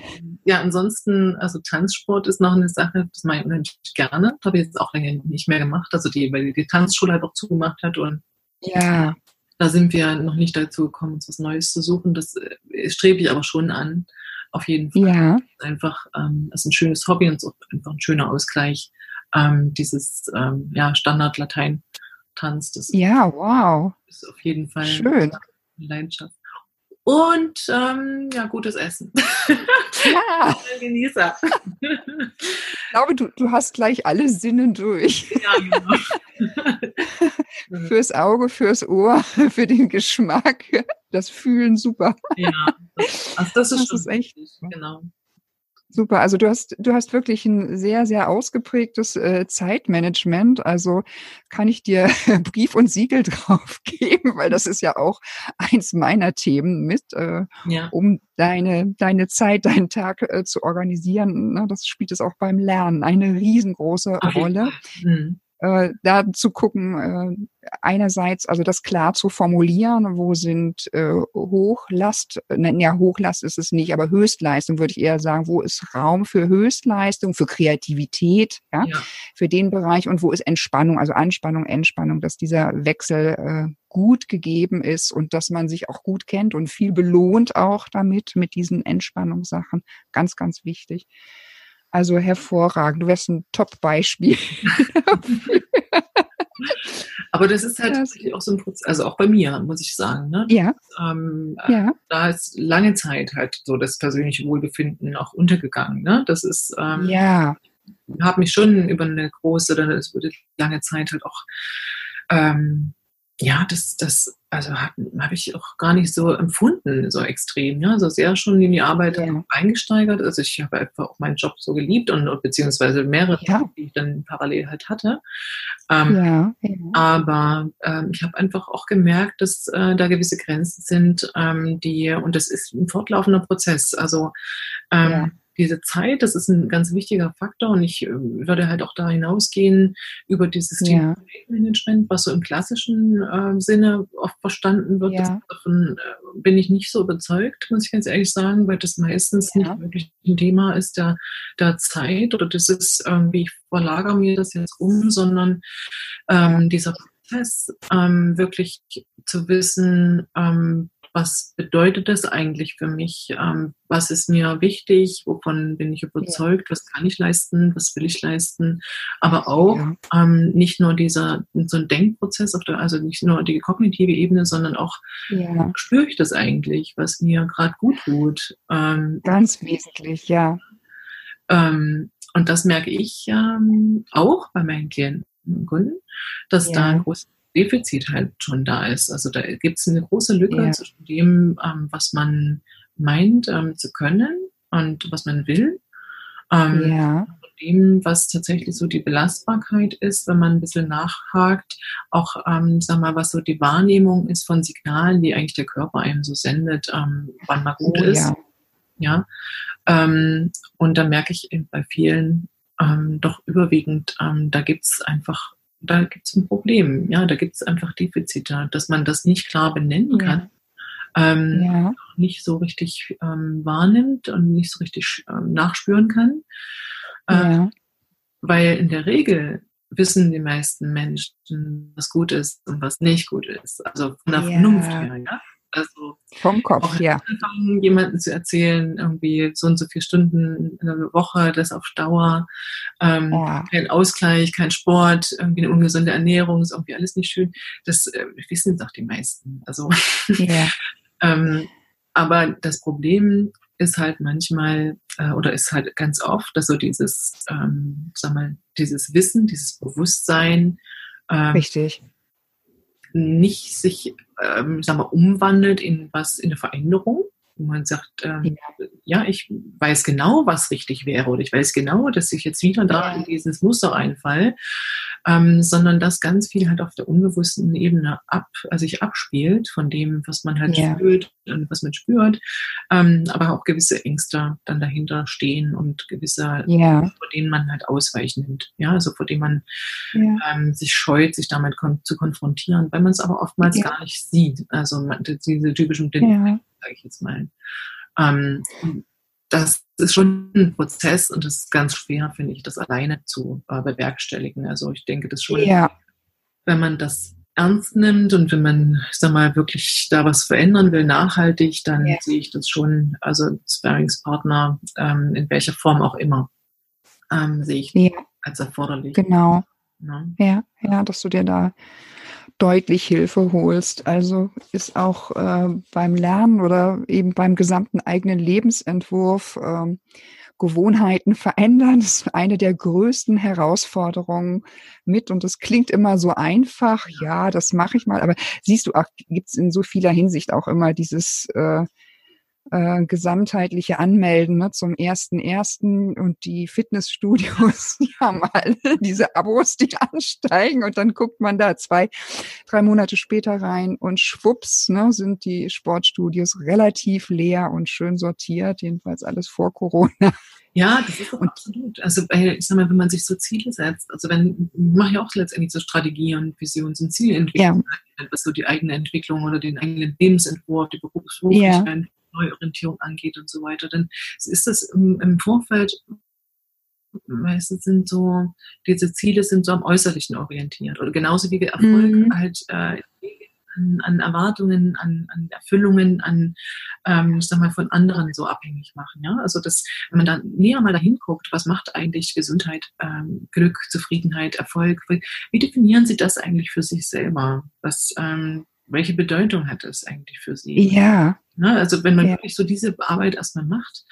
ja, ansonsten, also Tanzsport ist noch eine Sache, das mache ich unheimlich gerne. Habe ich jetzt auch länger nicht mehr gemacht, also die, weil die Tanzschule halt auch zugemacht hat und ja. da sind wir noch nicht dazu gekommen, uns was Neues zu suchen. Das äh, strebe ich aber schon an, auf jeden Fall. Ja. Einfach, ähm, ist ein schönes Hobby und einfach ein schöner Ausgleich. Ähm, dieses ähm, ja, Standard-Latein-Tanz, das ja, wow. ist auf jeden Fall Schön. Leidenschaft und ähm, ja, gutes Essen. Ja. Genießer. Ich glaube, du, du hast gleich alle Sinnen durch. Ja, genau. fürs Auge, fürs Ohr, für den Geschmack, das Fühlen super. Ja, also das ist, das ist echt. Genau. Super, also du hast, du hast wirklich ein sehr, sehr ausgeprägtes äh, Zeitmanagement. Also kann ich dir Brief und Siegel drauf geben, weil das ist ja auch eins meiner Themen mit, äh, ja. um deine, deine Zeit, deinen Tag äh, zu organisieren. Ne? Das spielt es auch beim Lernen eine riesengroße okay. Rolle. Mhm äh, da zu gucken, äh, einerseits also das klar zu formulieren, wo sind äh, Hochlast, äh, ja Hochlast ist es nicht, aber Höchstleistung würde ich eher sagen, wo ist Raum für Höchstleistung, für Kreativität, ja, ja. für den Bereich und wo ist Entspannung, also Anspannung, Entspannung, dass dieser Wechsel äh, gut gegeben ist und dass man sich auch gut kennt und viel belohnt auch damit, mit diesen Entspannungssachen. Ganz, ganz wichtig. Also hervorragend. Du wärst ein Top-Beispiel. Aber das ist halt das auch so ein Prozess, also auch bei mir, muss ich sagen. Ne? Ja. Ähm, ja. Da ist lange Zeit halt so das persönliche Wohlbefinden auch untergegangen. Ne? Das ist, ähm, ja. habe mich schon über eine große, oder es wurde lange Zeit halt auch, ähm, ja, das, das, also habe hab ich auch gar nicht so empfunden, so extrem. Ja? Also sehr schon in die Arbeit ja. eingesteigert. Also ich habe einfach auch meinen Job so geliebt und beziehungsweise mehrere, ja. die ich dann parallel halt hatte. Ähm, ja, ja. Aber ähm, ich habe einfach auch gemerkt, dass äh, da gewisse Grenzen sind, ähm, die, und das ist ein fortlaufender Prozess. Also ähm, diese Zeit, das ist ein ganz wichtiger Faktor und ich äh, würde halt auch da hinausgehen über dieses Thema Management, was so im klassischen äh, Sinne oft verstanden wird. Ja. Davon äh, bin ich nicht so überzeugt, muss ich ganz ehrlich sagen, weil das meistens ja. nicht wirklich ein Thema ist der, der Zeit oder das ist irgendwie, ich verlagere mir das jetzt um, sondern ähm, dieser Prozess, ähm, wirklich zu wissen, ähm, was bedeutet das eigentlich für mich? Ähm, was ist mir wichtig? Wovon bin ich überzeugt? Was kann ich leisten? Was will ich leisten? Aber auch ja. ähm, nicht nur dieser so ein Denkprozess, auf der, also nicht nur die kognitive Ebene, sondern auch ja. spüre ich das eigentlich, was mir gerade gut tut. Ähm, Ganz wesentlich, ja. Ähm, und das merke ich ähm, auch bei meinen Klienten und Kunden, dass da ein großes Defizit halt schon da ist. Also da gibt es eine große Lücke Ja. zwischen dem, ähm, was man meint ähm, zu können und was man will. Ähm, Ja. dem, was tatsächlich so die Belastbarkeit ist, wenn man ein bisschen nachhakt, auch, ähm, sag mal, was so die Wahrnehmung ist von Signalen, die eigentlich der Körper einem so sendet, ähm, wann man gut oh, ist. Ja. ja? Ähm, und da merke ich eben bei vielen ähm, doch überwiegend, ähm, da gibt's einfach, da gibt's ein Problem. Ja, da gibt's einfach Defizite, dass man das nicht klar benennen kann. Ja ähm, ja. nicht so richtig ähm, wahrnimmt und nicht so richtig ähm, nachspüren kann. Äh, ja. Weil in der Regel wissen die meisten Menschen, was gut ist und was nicht gut ist. Also von der. Vernunft her, ja. Also vom Kopf, ja. Jemanden zu erzählen, irgendwie so und so viele Stunden in der Woche, das auf Dauer, ähm, ja. kein Ausgleich, kein Sport, irgendwie eine ungesunde Ernährung, ist irgendwie alles nicht schön. Das äh, wissen doch die meisten. Also ja. Ähm, aber das Problem ist halt manchmal äh, oder ist halt ganz oft, dass so dieses, ähm, sag mal, dieses Wissen, dieses Bewusstsein ähm, Richtig. nicht sich, ähm, sag mal, umwandelt in was, in eine Veränderung, wo man sagt, ähm, ja. ja. ich weiß genau, was richtig wäre oder ich weiß genau, dass ich jetzt wieder da ja. in dieses Muster reinfall, ähm, sondern dass ganz viel halt auf der unbewussten Ebene ab, also sich abspielt von dem, was man halt ja. fühlt und was man spürt, ähm, aber auch gewisse Ängste dann dahinter stehen und gewisse, vor denen man halt ausweichen nimmt, ja, also vor denen man ähm, sich scheut, sich damit kon zu konfrontieren, weil man es aber oftmals gar nicht sieht, also man, diese typischen Dinge sage ich jetzt mal. Ähm, das ist schon ein Prozess und das ist ganz schwer, finde ich, das alleine zu äh, bewerkstelligen. Also ich denke, das schon, ja. wenn man das ernst nimmt und wenn man, ich sag mal, wirklich da was verändern will, nachhaltig, dann ja. sehe ich das schon, also Sparingspartner, ähm, in welcher Form auch immer, ähm, sehe ich ja. als erforderlich. Genau. Ja. ja, ja, dass du dir da deutlich Hilfe holst. Also ist auch äh, beim Lernen oder eben beim gesamten eigenen Lebensentwurf äh, Gewohnheiten verändern. Ist eine der größten Herausforderungen mit. Und das klingt immer so einfach. Ja, das mache ich mal. Aber siehst du, gibt es in so vieler Hinsicht auch immer dieses äh, äh, gesamtheitliche Anmelden ne, zum ersten ersten und die Fitnessstudios, die haben alle diese Abos, die ansteigen und dann guckt man da zwei, drei Monate später rein und schwupps ne, sind die Sportstudios relativ leer und schön sortiert, jedenfalls alles vor Corona. Ja, das ist und, absolut. Also weil, ich sag mal, wenn man sich so Ziele setzt, also wenn, mache ich auch letztendlich so Strategie und Visions- und Zielentwicklung, ja. was so die eigene Entwicklung oder den eigenen Lebensentwurf, die Berufsfähigkeit, ja. Neuorientierung angeht und so weiter, dann ist das im, im Vorfeld meistens sind so, diese Ziele sind so am Äußerlichen orientiert. Oder genauso wie wir Erfolg mhm. halt äh, an, an, Erwartungen, an, an Erfüllungen, an, ähm, ich sag mal, von anderen so abhängig machen. Ja? Also das, wenn man dann näher mal dahin guckt, was macht eigentlich Gesundheit, ähm, Glück, Zufriedenheit, Erfolg, wie, definieren Sie das eigentlich für sich selber? Was, ähm, welche Bedeutung hat das eigentlich für Sie? Ja. Ne? Also wenn man ja. wirklich so diese Arbeit erstmal macht,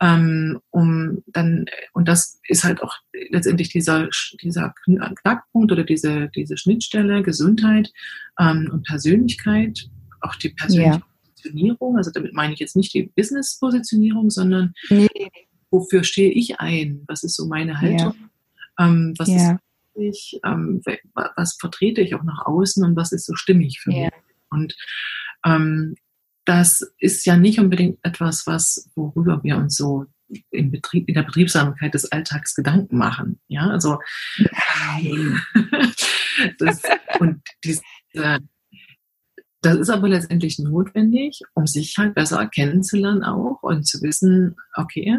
ähm, um dann, und das ist halt auch letztendlich dieser, dieser Knackpunkt oder diese, diese Schnittstelle, Gesundheit ähm, und Persönlichkeit, auch die persönliche ja. Positionierung, also damit meine ich jetzt nicht die Business-Positionierung, sondern nee. wofür stehe ich ein? Was ist so meine Haltung? Ja. Ähm, was ist ich, ähm, was vertrete ich auch nach außen und was ist so stimmig für mich? Und ähm, das ist ja nicht unbedingt etwas, was, worüber wir uns so im Betrieb, in der Betriebsamkeit des Alltags Gedanken machen. Ja, also das, und diese, das ist aber letztendlich notwendig, um sich halt besser kennenzulernen auch und zu wissen, okay,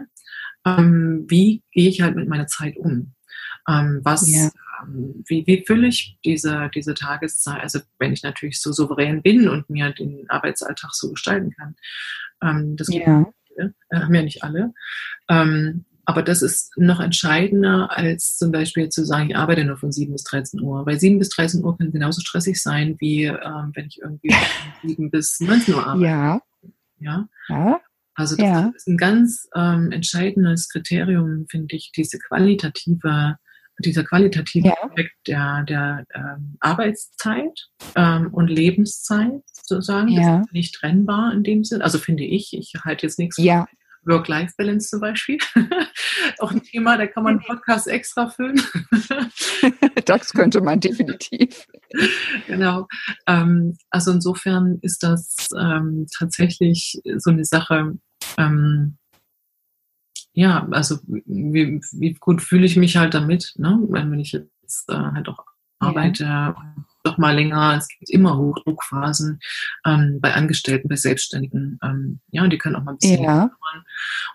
ähm, wie gehe ich halt mit meiner Zeit um? Ähm, was, ja. Ähm, wie, wie fülle ich diese, diese Tageszeit? Also wenn ich natürlich so souverän bin und mir den Arbeitsalltag so gestalten kann. Ähm, das ja. Viele, äh, haben ja nicht alle. Ähm, aber das ist noch entscheidender, als zum Beispiel zu sagen, ich arbeite nur von 7 bis 13 Uhr. Weil 7 bis 13 Uhr kann genauso stressig sein, wie ähm, wenn ich irgendwie von 7 bis 19 Uhr arbeite. Ja. Ja. ja. Also das ja. ist ein ganz ähm, entscheidendes Kriterium, finde ich, diese qualitative dieser qualitative ja. Aspekt der, der ähm, Arbeitszeit ähm, und Lebenszeit sozusagen, ja. das ist nicht trennbar in dem Sinn. Also finde ich, ich halte jetzt nichts ja. Work-Life-Balance zum Beispiel. auch ein Thema, da kann man einen Podcast extra füllen. das könnte man definitiv. Genau. Ähm, also insofern ist das ähm, tatsächlich so eine Sache, ähm, ja, also wie, wie gut fühle ich mich halt damit, ne? wenn ich jetzt äh, halt auch arbeite, ja doch mal länger. Es gibt immer Hochdruckphasen ähm, bei Angestellten, bei Selbstständigen. Ähm, ja, die können auch mal ein bisschen ja.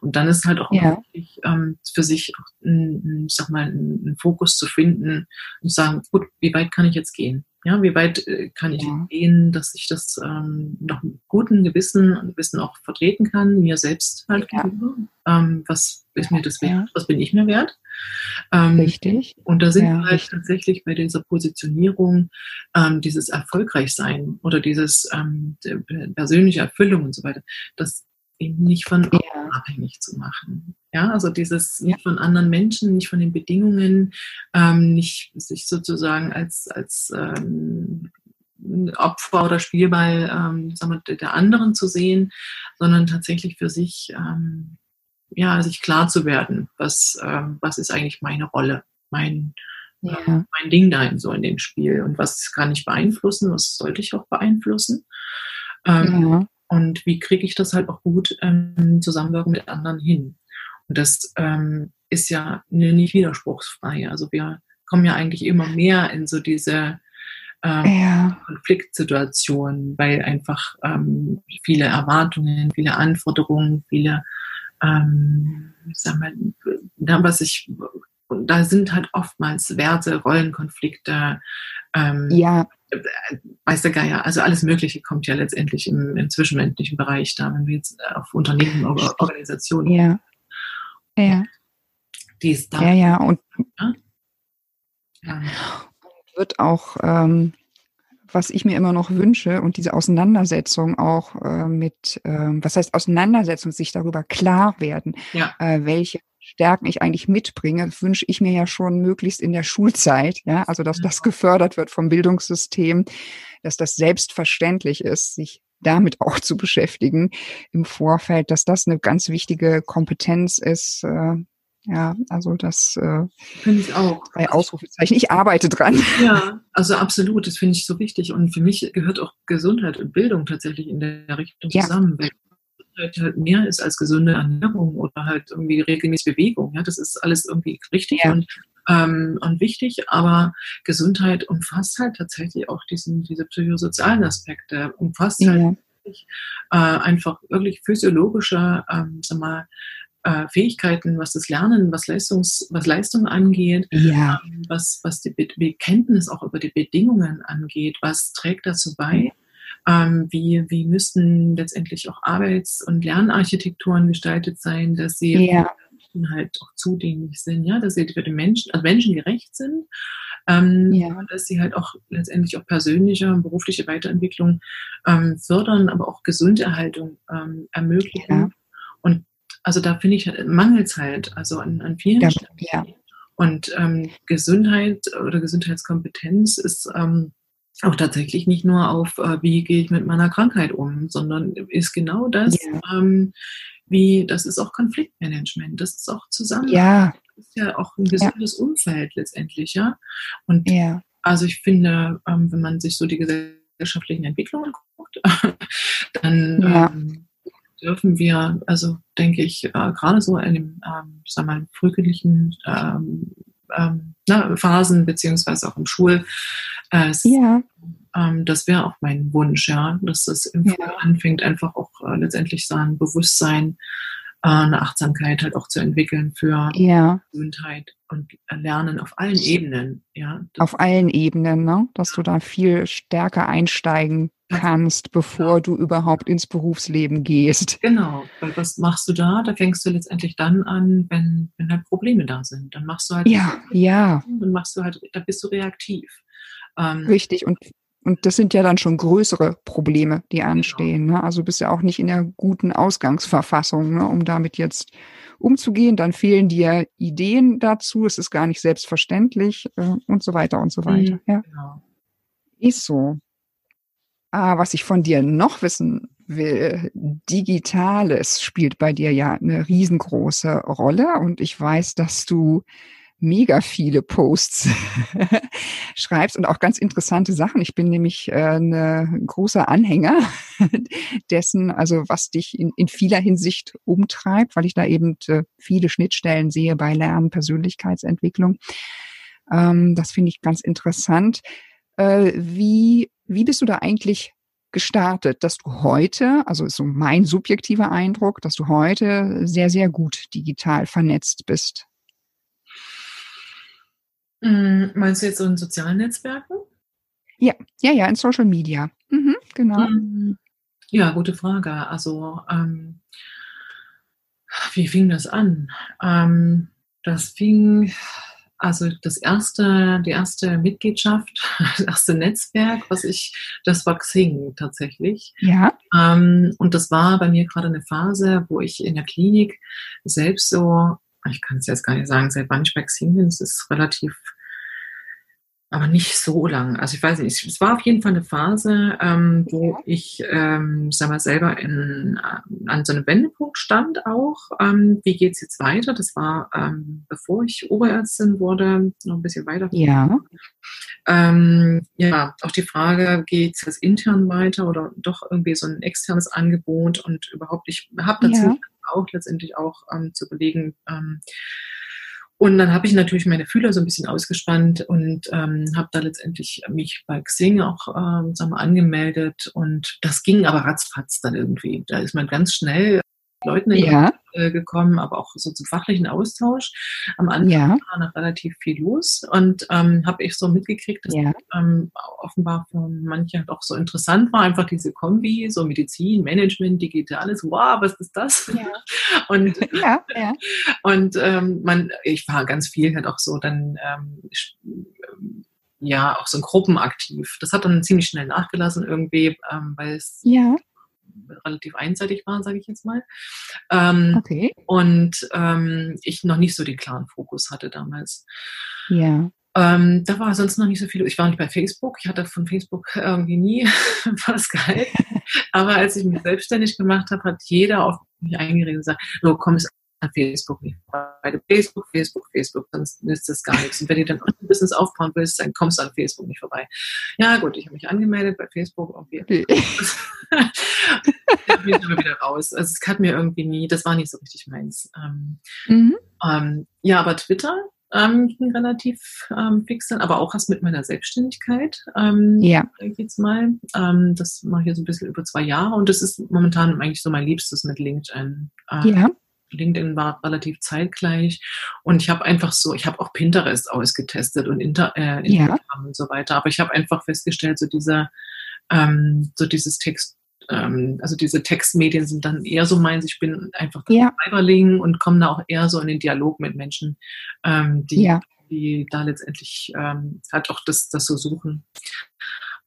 Und dann ist halt auch ja. wichtig, ähm, für sich auch sag mal, einen Fokus zu finden und sagen, gut, wie weit kann ich jetzt gehen? Ja, wie weit äh, kann ich ja. gehen, dass ich das ähm, noch mit gutem Gewissen und Wissen auch vertreten kann, mir selbst halt ja. gegenüber. Ähm, was ist mir das wert? Was bin ich mir wert? Ähm, richtig. Und da sind wir halt richtig. tatsächlich bei dieser Positionierung, ähm, dieses Erfolgreichsein oder dieses ähm, persönliche Erfüllung und so weiter, das eben nicht von ja. abhängig zu machen. Ja, also dieses nicht von anderen Menschen, nicht von den Bedingungen, ähm, nicht sich sozusagen als, als ähm, Opfer oder Spielball ähm, sagen wir, der anderen zu sehen, sondern tatsächlich für sich ähm, ja, sich klar zu werden, was, ähm, was ist eigentlich meine Rolle, mein, ja. äh, mein Ding da in so in dem Spiel und was kann ich beeinflussen, was sollte ich auch beeinflussen. Ähm, ja. Und wie kriege ich das halt auch gut ähm, Zusammenwirken mit anderen hin? Und das ähm, ist ja nicht widerspruchsfrei. Also wir kommen ja eigentlich immer mehr in so diese ähm, ja. Konfliktsituationen, weil einfach ähm, viele Erwartungen, viele Anforderungen, viele, ähm, sag mal, da, was ich, da sind halt oftmals Werte, Rollenkonflikte, ähm, ja. Weiß der Geier, also alles Mögliche kommt ja letztendlich im, im zwischenmenschlichen Bereich da, wenn wir jetzt auf Unternehmen oder Organisationen ja. Ja. Die ist da. Ja, ja, und ja? Ja. wird auch, ähm, was ich mir immer noch wünsche und diese Auseinandersetzung auch äh, mit, äh, was heißt Auseinandersetzung, sich darüber klar werden, ja. äh, welche Stärken ich eigentlich mitbringe, wünsche ich mir ja schon möglichst in der Schulzeit, ja, also dass das gefördert wird vom Bildungssystem, dass das selbstverständlich ist, sich damit auch zu beschäftigen im Vorfeld, dass das eine ganz wichtige Kompetenz ist. Äh, ja, also das äh, finde ich auch. Bei Ausrufezeichen. Ich arbeite dran. Ja, also absolut, das finde ich so wichtig. Und für mich gehört auch Gesundheit und Bildung tatsächlich in der Richtung ja. zusammen. Weil Gesundheit halt mehr ist als gesunde Ernährung oder halt irgendwie regelmäßige Bewegung. Ja, das ist alles irgendwie richtig ja. und ähm, und wichtig, aber Gesundheit umfasst halt tatsächlich auch diesen, diese psychosozialen Aspekte, umfasst ja. halt äh, einfach wirklich physiologische, ähm, sag mal, äh, Fähigkeiten, was das Lernen, was Leistungs, was Leistung angeht, ja. ähm, was, was die Be Kenntnis auch über die Bedingungen angeht, was trägt dazu bei, ähm, wie, wie müssten letztendlich auch Arbeits- und Lernarchitekturen gestaltet sein, dass sie ja. halt auch zugänglich sind, ja, dass sie für die Menschen, also menschengerecht sind, ähm, ja. dass sie halt auch letztendlich auch persönliche und berufliche Weiterentwicklung ähm, fördern, aber auch Gesunderhaltung ähm, ermöglichen. Ja. Und also da finde ich, mangelt halt, also an, an vielen Stellen. Und ähm, Gesundheit oder Gesundheitskompetenz ist ähm, auch tatsächlich nicht nur auf, äh, wie gehe ich mit meiner Krankheit um, sondern ist genau das, ja. ähm, wie, das ist auch Konfliktmanagement, das ist auch zusammen. Ja. Das ist ja auch ein gesundes ja. Umfeld letztendlich, ja. Und ja. also ich finde, ähm, wenn man sich so die gesellschaftlichen Entwicklungen guckt, dann ähm, dürfen wir, also denke ich, äh, gerade so in den, ähm, ich sag mal, frühkindlichen ähm, ähm, na, Phasen, beziehungsweise auch im Schul, äh, ja. Ähm, das wäre auch mein Wunsch, ja, dass das im ja. anfängt, einfach auch äh, letztendlich so ein Bewusstsein, äh, eine Achtsamkeit halt auch zu entwickeln für ja. Gesundheit und Lernen auf allen Ebenen, ja. Auf allen Ebenen, ne? dass du da viel stärker einsteigen kannst, bevor du überhaupt ins Berufsleben gehst. Genau, weil was machst du da? Da fängst du letztendlich dann an, wenn, wenn halt Probleme da sind. Dann machst du halt ja, ja. Dann machst du halt, da bist du reaktiv. Ähm, Richtig, und und das sind ja dann schon größere Probleme, die genau. anstehen. Ne? Also bist ja auch nicht in der guten Ausgangsverfassung, ne? um damit jetzt umzugehen. Dann fehlen dir Ideen dazu. Es ist gar nicht selbstverständlich äh, und so weiter und so weiter. Mhm, ja. Genau. Ist so. Ah, was ich von dir noch wissen Digitales spielt bei dir ja eine riesengroße Rolle und ich weiß, dass du mega viele Posts schreibst und auch ganz interessante Sachen. Ich bin nämlich äh, eine großer Anhänger dessen, also was dich in, in vieler Hinsicht umtreibt, weil ich da eben äh, viele Schnittstellen sehe bei Lernen, Persönlichkeitsentwicklung. Ähm, das finde ich ganz interessant. Äh, wie, wie bist du da eigentlich gestartet, dass du heute, also ist so mein subjektiver Eindruck, dass du heute sehr, sehr gut digital vernetzt bist? Mm, meinst du jetzt so in sozialen Netzwerken? Ja, ja, ja, in Social Media. Mhm, genau. Mm, ja, gute Frage. Also, ähm, wie fing das an? Ähm, das fing, also das erste, die erste Mitgliedschaft, das erste Netzwerk, was ich, das war Xing tatsächlich. Ja. Ähm, und das war bei mir gerade eine Phase, wo ich in der Klinik selbst so ich kann es jetzt gar nicht sagen, seit wann ich Xing bin. Es ist relativ, aber nicht so lang. Also ich weiß nicht, es war auf jeden Fall eine Phase, ähm, wo ich, ähm, sag mal, selber in, an so einem Wendepunkt stand auch. Ähm, wie geht's jetzt weiter? Das war, ähm, bevor ich Oberärztin wurde, noch ein bisschen weiter. Ja. Ähm, ja, auch die Frage, geht es jetzt intern weiter oder doch irgendwie so ein externes Angebot und überhaupt, ich habe dazu ja auch letztendlich auch ähm, zu überlegen. Ähm, und dann habe ich natürlich meine Fühler so ein bisschen ausgespannt und ähm, habe da letztendlich mich bei Xing auch ähm, sagen wir, angemeldet und das ging aber ratzfatz dann irgendwie. Da ist man ganz schnell Leuten ja. Gekommen, aber auch so zum fachlichen Austausch. Am Anfang ja. war noch relativ viel los und ähm, habe ich so mitgekriegt, dass ja. ähm, offenbar für manche auch so interessant war, einfach diese Kombi, so Medizin, Management, Digitales, wow, was ist das? Ja. und ja, ja. und ähm, man, ich war ganz viel halt auch so dann ähm, ja auch so in Gruppen aktiv. Das hat dann ziemlich schnell nachgelassen irgendwie, ähm, weil es ja relativ einseitig war, sage ich jetzt mal. Ähm, okay. Und ähm, ich noch nicht so den klaren Fokus hatte damals. Ja. Ähm, da war sonst noch nicht so viel. Ich war nicht bei Facebook. Ich hatte von Facebook irgendwie nie was gehalten. Aber als ich mich selbstständig gemacht habe, hat jeder auf mich eingeredet und gesagt, so komm, es Facebook nicht vorbei. Facebook, Facebook, Facebook, sonst nützt das gar nichts. Und wenn du dann ein Business aufbauen willst, dann kommst du an Facebook nicht vorbei. Ja gut, ich habe mich angemeldet bei Facebook. Okay. ich bin immer wieder raus. Also es hat mir irgendwie nie, das war nicht so richtig meins. Ähm, mhm. ähm, ja, aber Twitter ähm, ging relativ ähm, fix dann, aber auch erst mit meiner Selbstständigkeit. Ähm, ja. Jetzt mal. Ähm, das mache ich jetzt ein bisschen über zwei Jahre und das ist momentan eigentlich so mein Liebstes mit LinkedIn. Ähm, ja. LinkedIn war relativ zeitgleich und ich habe einfach so, ich habe auch Pinterest ausgetestet und Inter, äh, Instagram ja. und so weiter, aber ich habe einfach festgestellt, so dieser, ähm, so dieses Text, ähm, also diese Textmedien sind dann eher so meins. Ich bin einfach ja. Cyberling und komme da auch eher so in den Dialog mit Menschen, ähm, die, ja. die da letztendlich ähm, halt auch das, das so suchen.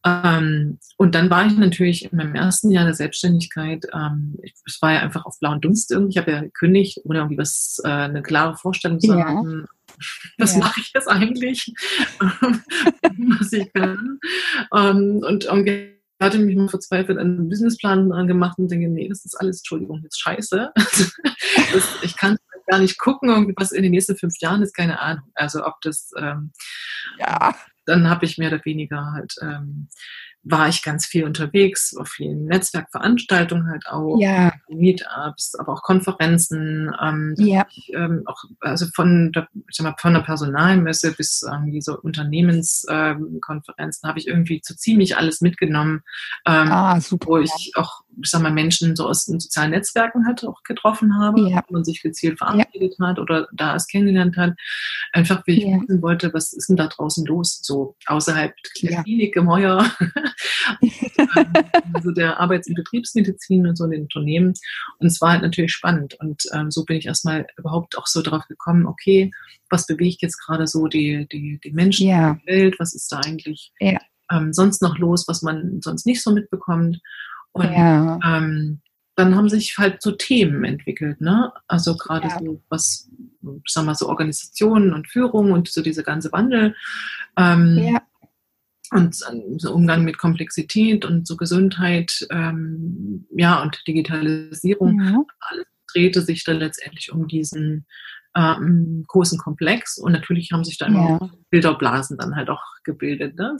Ähm, und dann war ich natürlich in meinem ersten Jahr der Selbstständigkeit, ähm, es war ja einfach auf blauen Dunst irgendwie, ich habe ja gekündigt, ohne irgendwie was, äh, eine klare Vorstellung zu ja. haben, was ja. mache ich jetzt eigentlich, was ich kann. Ähm, und irgendwie hatte mich mal verzweifelt einen Businessplan gemacht und denke, nee, das ist alles, Entschuldigung, jetzt scheiße. das, ich kann gar nicht gucken, was in den nächsten fünf Jahren ist, keine Ahnung. Also ob das ähm, ja dann habe ich mehr oder weniger halt, ähm, war ich ganz viel unterwegs, auf vielen Netzwerkveranstaltungen halt auch, ja. Meetups, aber auch Konferenzen, ähm, ja. ich, ähm, auch, also von der, ich sag mal, von der Personalmesse bis ähm, diese Unternehmenskonferenzen ähm, habe ich irgendwie so ziemlich alles mitgenommen, ähm, ah, super, wo ich auch ich sag mal, Menschen so aus den sozialen Netzwerken halt auch getroffen habe, ja. man sich gezielt verabredet ja. hat oder da es kennengelernt hat. Einfach, wie ich ja. wissen wollte, was ist denn da draußen los, so außerhalb der. Klinik im Heuer, also der Arbeits- und Betriebsmedizin und so in den Unternehmen. Und es war halt natürlich spannend. Und ähm, so bin ich erstmal überhaupt auch so drauf gekommen, okay, was bewegt jetzt gerade so die, die, die Menschen in der Welt, was ist da eigentlich ähm, sonst noch los, was man sonst nicht so mitbekommt. Und ja. ähm, dann haben sich halt so Themen entwickelt, ne? Also gerade ja. so was, sagen wir so Organisationen und Führung und so diese ganze Wandel. Ähm, ja. und so Umgang mit Komplexität und so Gesundheit, ähm, ja, und Digitalisierung, ja. alles drehte sich dann letztendlich um diesen ähm, großen Komplex und natürlich haben sich da immer ja. Bilderblasen dann halt auch gebildet. Ne?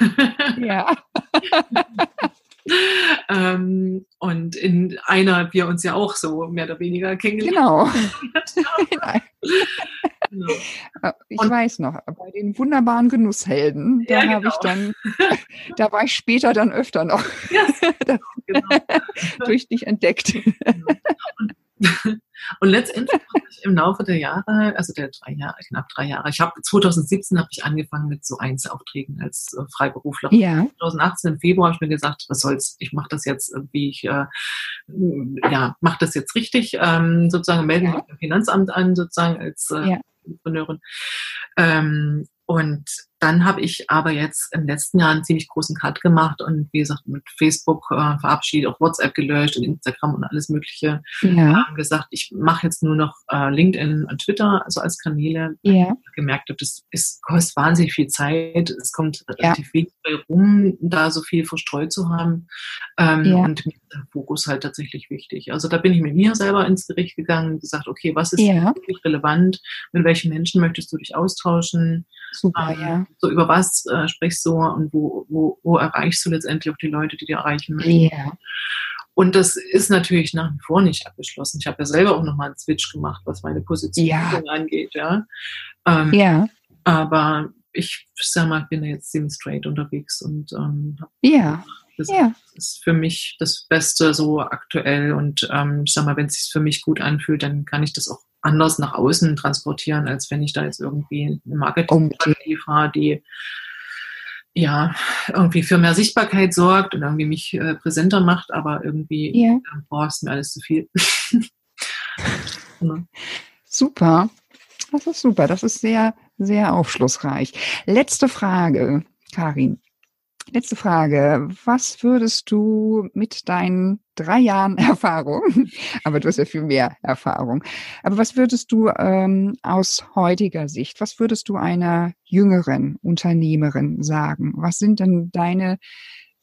ja. ähm, und in einer wir uns ja auch so mehr oder weniger kennengelernt Genau. genau. Äh, ich und, weiß noch, bei den wunderbaren Genusshelden, da ja, habe ich genau. dann, da war ich später dann öfter noch ja, genau, genau. durch dich entdeckt. Genau. Und und letztendlich habe ich im Laufe der Jahre, also der drei Jahre, knapp drei Jahre, ich habe 2017 habe ich angefangen mit so Einzelaufträgen als äh, Freiberufler. Ja. 2018 im Februar habe ich mir gesagt, was soll's, ich mache das jetzt, wie ich äh, ja mache das jetzt richtig, ähm, sozusagen melde mich beim Finanzamt an, sozusagen als äh, ja. Entrepreneurin. Ähm, und dann habe ich aber jetzt im letzten Jahr einen ziemlich großen Cut gemacht und wie gesagt mit Facebook äh, verabschiedet, auch WhatsApp gelöscht und Instagram und alles Mögliche. Ja. Haben gesagt, ich mache jetzt nur noch äh, LinkedIn und Twitter also als Kanäle. Ja. Ich gemerkt habe, das ist, kostet wahnsinnig viel Zeit. Es kommt relativ ja. wenig rum, da so viel verstreut zu haben. Ähm, ja. Und mir ist der Fokus halt tatsächlich wichtig. Also da bin ich mit mir selber ins Gericht gegangen und gesagt, okay, was ist ja. wirklich relevant? Mit welchen Menschen möchtest du dich austauschen? Super, ähm, ja. So über was äh, sprichst du und wo, wo, wo erreichst du letztendlich auch die Leute, die dir erreichen möchten. Ja. Und das ist natürlich nach wie vor nicht abgeschlossen. Ich habe ja selber auch nochmal einen Switch gemacht, was meine Position ja. angeht, ja. Ähm, ja. Aber ich sag mal, ich bin jetzt ziemlich straight unterwegs und ähm, ja. Das ja. ist für mich das Beste so aktuell und ähm, ich sag mal, wenn es sich für mich gut anfühlt, dann kann ich das auch anders nach außen transportieren, als wenn ich da jetzt irgendwie eine Marketing-Strategie fahre, die ja irgendwie für mehr Sichtbarkeit sorgt und irgendwie mich äh, präsenter macht, aber irgendwie ja. boah, ist mir alles zu viel. ja. Super. Das ist super. Das ist sehr, sehr aufschlussreich. Letzte Frage, Karin. Letzte Frage. Was würdest du mit deinen drei Jahren Erfahrung, aber du hast ja viel mehr Erfahrung, aber was würdest du ähm, aus heutiger Sicht, was würdest du einer jüngeren Unternehmerin sagen? Was sind denn deine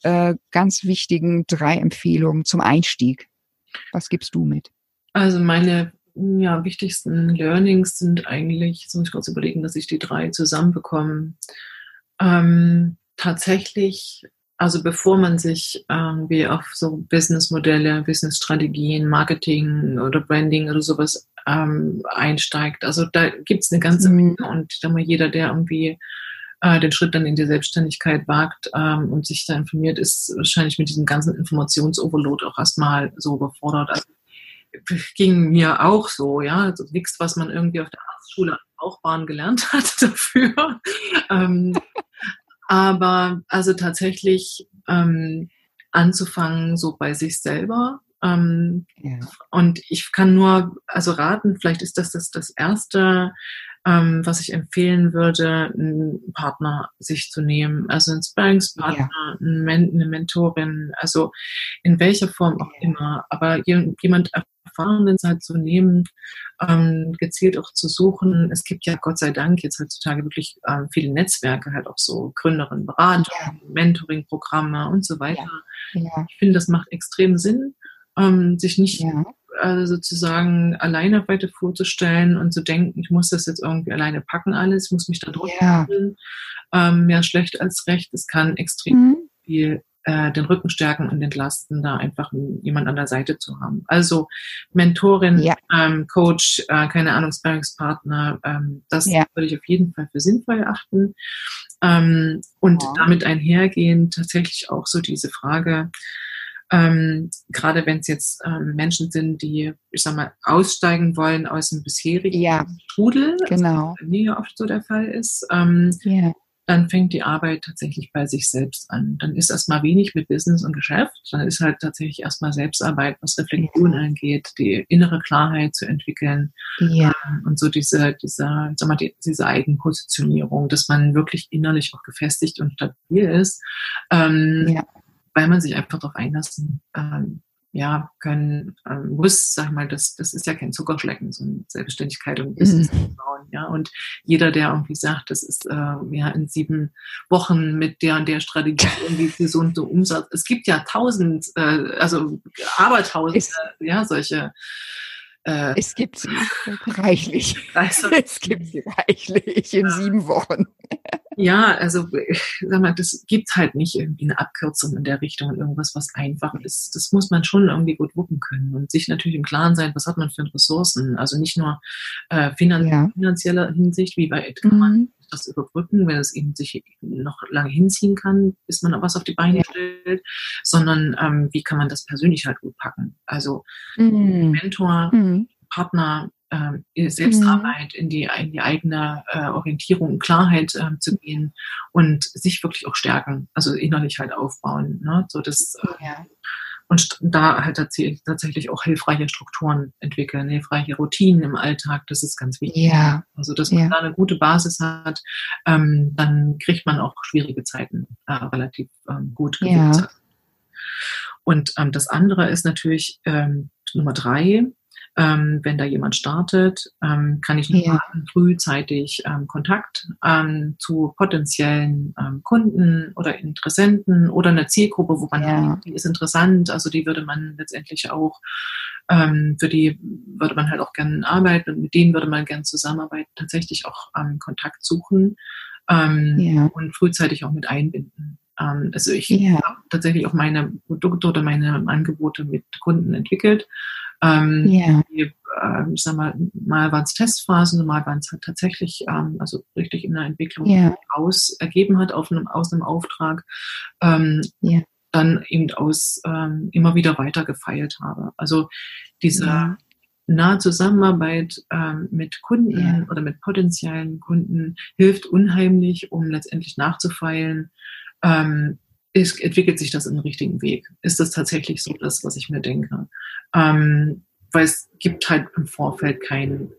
äh, ganz wichtigen drei Empfehlungen zum Einstieg? Was gibst du mit? Also meine ja, wichtigsten Learnings sind eigentlich, jetzt muss ich kurz überlegen, dass ich die drei zusammenbekomme. Ähm, tatsächlich, also bevor man sich irgendwie auf so Businessmodelle, Businessstrategien, Marketing oder Branding oder sowas ähm, einsteigt, also da gibt's eine ganze mhm. Menge und ich denke mal, jeder, der irgendwie äh, den Schritt dann in die Selbstständigkeit wagt ähm, und sich da informiert, ist wahrscheinlich mit diesem ganzen Informationsoverload auch erstmal so überfordert. Also, ging mir auch so, ja, also nichts, was man irgendwie auf der Arztschule auch Bahn gelernt hat dafür. ähm, aber also tatsächlich ähm, anzufangen, so bei sich selber. Ähm, ja. Und ich kann nur, also raten, vielleicht ist das das, das Erste, ähm, was ich empfehlen würde, einen Partner sich zu nehmen. Also einen Sparringspartner, ja. eine Mentorin, also in welcher Form auch ja. immer. Aber jemand Erfahrenen halt zu nehmen, ähm, gezielt auch zu suchen. Es gibt ja Gott sei Dank jetzt heutzutage wirklich ähm, viele Netzwerke, halt auch so Gründerinnen, Beratung, ja. Mentoring-Programme und so weiter. Ja. Ja. Ich finde, das macht extrem Sinn, ähm, sich nicht äh, sozusagen alleine weiter vorzustellen und zu denken, ich muss das jetzt irgendwie alleine packen alles, ich muss mich da drüber ja. ähm, mehr schlecht als recht. Es kann extrem mhm. viel äh, den Rücken stärken und entlasten, da einfach jemand an der Seite zu haben. Also Mentorin, ja. ähm, Coach, äh, keine Ahnung, Sparringspartner, ähm, das ja. würde ich auf jeden Fall für sinnvoll achten. Ähm, und ja. damit einhergehen tatsächlich auch so diese Frage, ähm, gerade wenn es jetzt ähm, Menschen sind, die, ich sag mal, aussteigen wollen aus dem bisherigen ja, Strudel, genau. was nie oft so der Fall ist, ähm, yeah dann fängt die Arbeit tatsächlich bei sich selbst an. Dann ist erstmal wenig mit Business und Geschäft, dann ist halt tatsächlich erstmal Selbstarbeit, was Reflexion angeht, die innere Klarheit zu entwickeln ja. Ähm, und so diese, diese, sag mal, die, diese Eigenpositionierung, dass man wirklich innerlich auch gefestigt und stabil ist, ähm, ja. weil man sich einfach darauf einlassen ähm, ja, können, ähm, muss, sag mal, das, das ist ja kein Zuckerschlecken, so eine Selbstständigkeit und Business mhm. bauen, ja. Und jeder, der irgendwie sagt, das ist äh, ja in sieben Wochen mit der und der Strategie irgendwie gesunde Umsatz. Es gibt ja tausend, äh, also abertausend, ja, solche äh, es gibt sie reichlich. Also, es gibt sie reichlich in ja. sieben Wochen. Ja, also sag mal, das gibt halt nicht irgendwie eine Abkürzung in der Richtung, irgendwas, was einfach ist. Das muss man schon irgendwie gut wuppen können und sich natürlich im Klaren sein, was hat man für Ressourcen. Also nicht nur äh, finan ja. finanzieller Hinsicht, wie bei kann man das überbrücken, wenn es eben sich noch lange hinziehen kann, bis man was auf die Beine ja. stellt, sondern ähm, wie kann man das persönlich halt gut packen. Also mhm. Mentor, mhm. Partner, äh, Selbstarbeit, mhm. in, die, in die eigene äh, Orientierung und Klarheit äh, zu gehen und sich wirklich auch stärken, also innerlich halt aufbauen. Ne? So das, äh, ja. Und da halt tatsächlich auch hilfreiche Strukturen entwickeln, hilfreiche Routinen im Alltag, das ist ganz wichtig. Ja. Also, dass man ja. da eine gute Basis hat, ähm, dann kriegt man auch schwierige Zeiten äh, relativ ähm, gut. Ja. Und ähm, das andere ist natürlich ähm, Nummer drei, ähm, wenn da jemand startet, ähm, kann ich ja. frühzeitig ähm, Kontakt ähm, zu potenziellen ähm, Kunden oder Interessenten oder einer Zielgruppe, wo man ja. die ist interessant, also die würde man letztendlich auch, ähm, für die würde man halt auch gerne arbeiten und mit denen würde man gerne zusammenarbeiten, tatsächlich auch Kontakt suchen ja. und frühzeitig auch mit einbinden. Also ich ja. habe tatsächlich auch meine Produkte oder meine Angebote mit Kunden entwickelt ähm, yeah. die, äh, ich sag mal, mal waren es Testphasen, mal waren es halt tatsächlich, ähm, also richtig in der Entwicklung yeah. aus ergeben hat auf einem, aus einem Auftrag. Ähm, yeah. dann eben aus ähm, immer wieder weiter gefeilt habe. Also diese nahe Zusammenarbeit ähm, mit Kunden yeah. oder mit potenziellen Kunden hilft unheimlich, um letztendlich nachzufeilen, ähm, ist, entwickelt sich das in den richtigen Weg? Ist das tatsächlich so das, was ich mir denke? Ähm, weil es gibt halt im Vorfeld kein,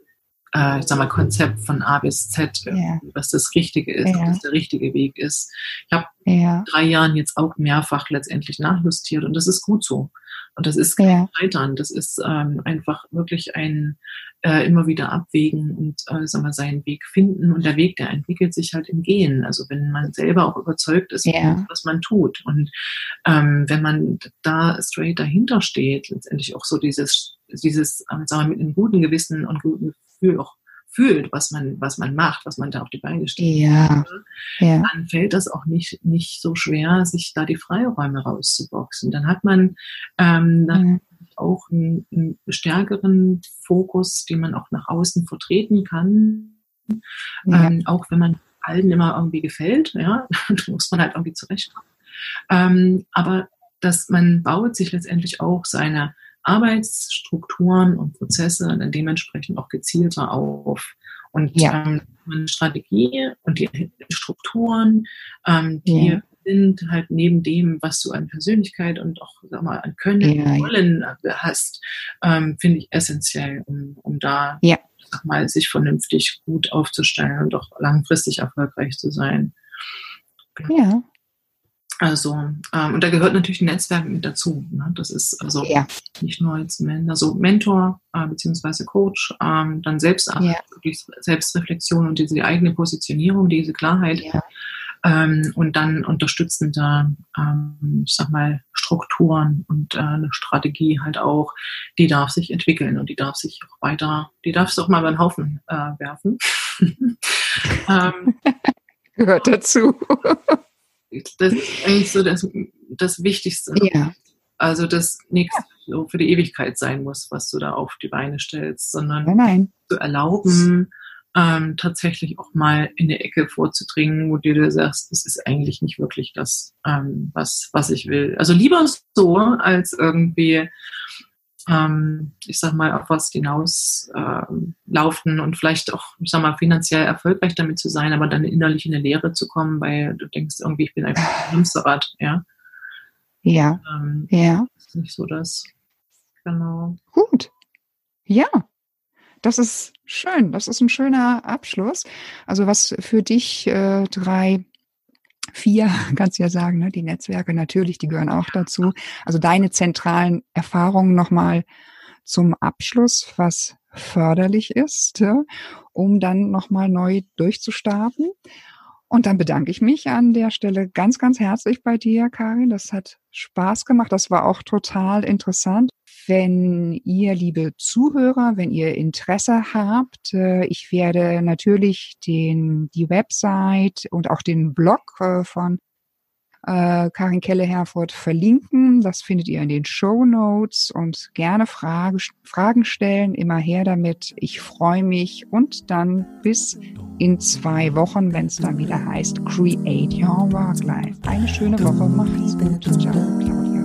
äh, ich sag mal, Konzept von A bis Z, yeah. was das Richtige ist, yeah. ob das der richtige Weg ist. Ich habe yeah. drei Jahren jetzt auch mehrfach letztendlich nachjustiert und das ist gut so. Und das ist kein. Scheitern, das ist ähm, einfach wirklich ein äh, immer wieder abwägen und äh, sagen wir, seinen Weg finden. Und der Weg, der entwickelt sich halt im Gehen. Also wenn man selber auch überzeugt ist, ja. was man tut. Und ähm, wenn man da straight dahinter steht, letztendlich auch so dieses, dieses, ähm, sagen wir, mit einem guten Gewissen und guten Gefühl auch fühlt, was man, was man macht, was man da auf die Beine stellt, ja. ja. dann fällt das auch nicht, nicht so schwer, sich da die Freiräume rauszuboxen. Dann hat man ähm, dann ja. Auch einen, einen, stärkeren Fokus, den man auch nach außen vertreten kann. Ja. Ähm, auch wenn man allen immer irgendwie gefällt, ja, muss man halt irgendwie zurechtkommen. Ähm, aber dass man baut sich letztendlich auch seine Arbeitsstrukturen und Prozesse dann dementsprechend auch gezielter auf. Und ja. ähm, Strategie und die Strukturen, ähm, die ja. Sind halt neben dem, was du an Persönlichkeit und auch sag mal, an Können ja, und Wollen hast, ähm, finde ich essentiell, um, um da ja. sag mal, sich vernünftig gut aufzustellen und auch langfristig erfolgreich zu sein. Ja, also, ähm, und da gehört natürlich ein Netzwerk mit dazu. Ne? Das ist also ja. nicht nur als Men also Mentor äh, beziehungsweise Coach, ähm, dann Selbstarbeit, ja. Selbstreflexion und diese die eigene Positionierung, diese Klarheit. Ja. Ähm, und dann unterstützende, ähm, ich sag mal, Strukturen und äh, eine Strategie halt auch, die darf sich entwickeln und die darf sich auch weiter, die darf es auch mal über den Haufen äh, werfen. ähm, Gehört dazu das ist eigentlich so das, das Wichtigste. Ja. Also, dass nichts so für die Ewigkeit sein muss, was du da auf die Beine stellst, sondern nein, nein. zu erlauben, ähm, tatsächlich auch mal in der Ecke vorzudringen, wo du dir sagst, das ist eigentlich nicht wirklich das, ähm, was, was ich will. Also lieber so, als irgendwie ähm, ich sag mal, auf was hinaus äh, laufen und vielleicht auch, ich sag mal, finanziell erfolgreich damit zu sein, aber dann innerlich in eine Leere zu kommen, weil du denkst irgendwie, ich bin einfach ein Hamsterrad, ja. Ja. Ähm, ja. Ist nicht so das. Genau. Gut. Ja. Das ist schön. Das ist ein schöner Abschluss. Also was für dich äh, drei vier, kannst du ja sagen, ne? die Netzwerke natürlich, die gehören auch dazu. Also deine zentralen Erfahrungen nochmal zum Abschluss, was förderlich ist, ja, um dann nochmal neu durchzustarten. Und dann bedanke ich mich an der Stelle ganz, ganz herzlich bei dir, Karin. Das hat Spaß gemacht. Das war auch total interessant. Wenn ihr, liebe Zuhörer, wenn ihr Interesse habt, äh, ich werde natürlich den, die Website und auch den Blog äh, von äh, Karin Kelle-Herford verlinken. Das findet ihr in den Show Notes und gerne Frage, Fragen stellen. Immer her damit. Ich freue mich und dann bis in zwei Wochen, wenn es dann wieder heißt Create Your Work Life. Eine schöne Woche. Macht's gut. Ciao, Claudia.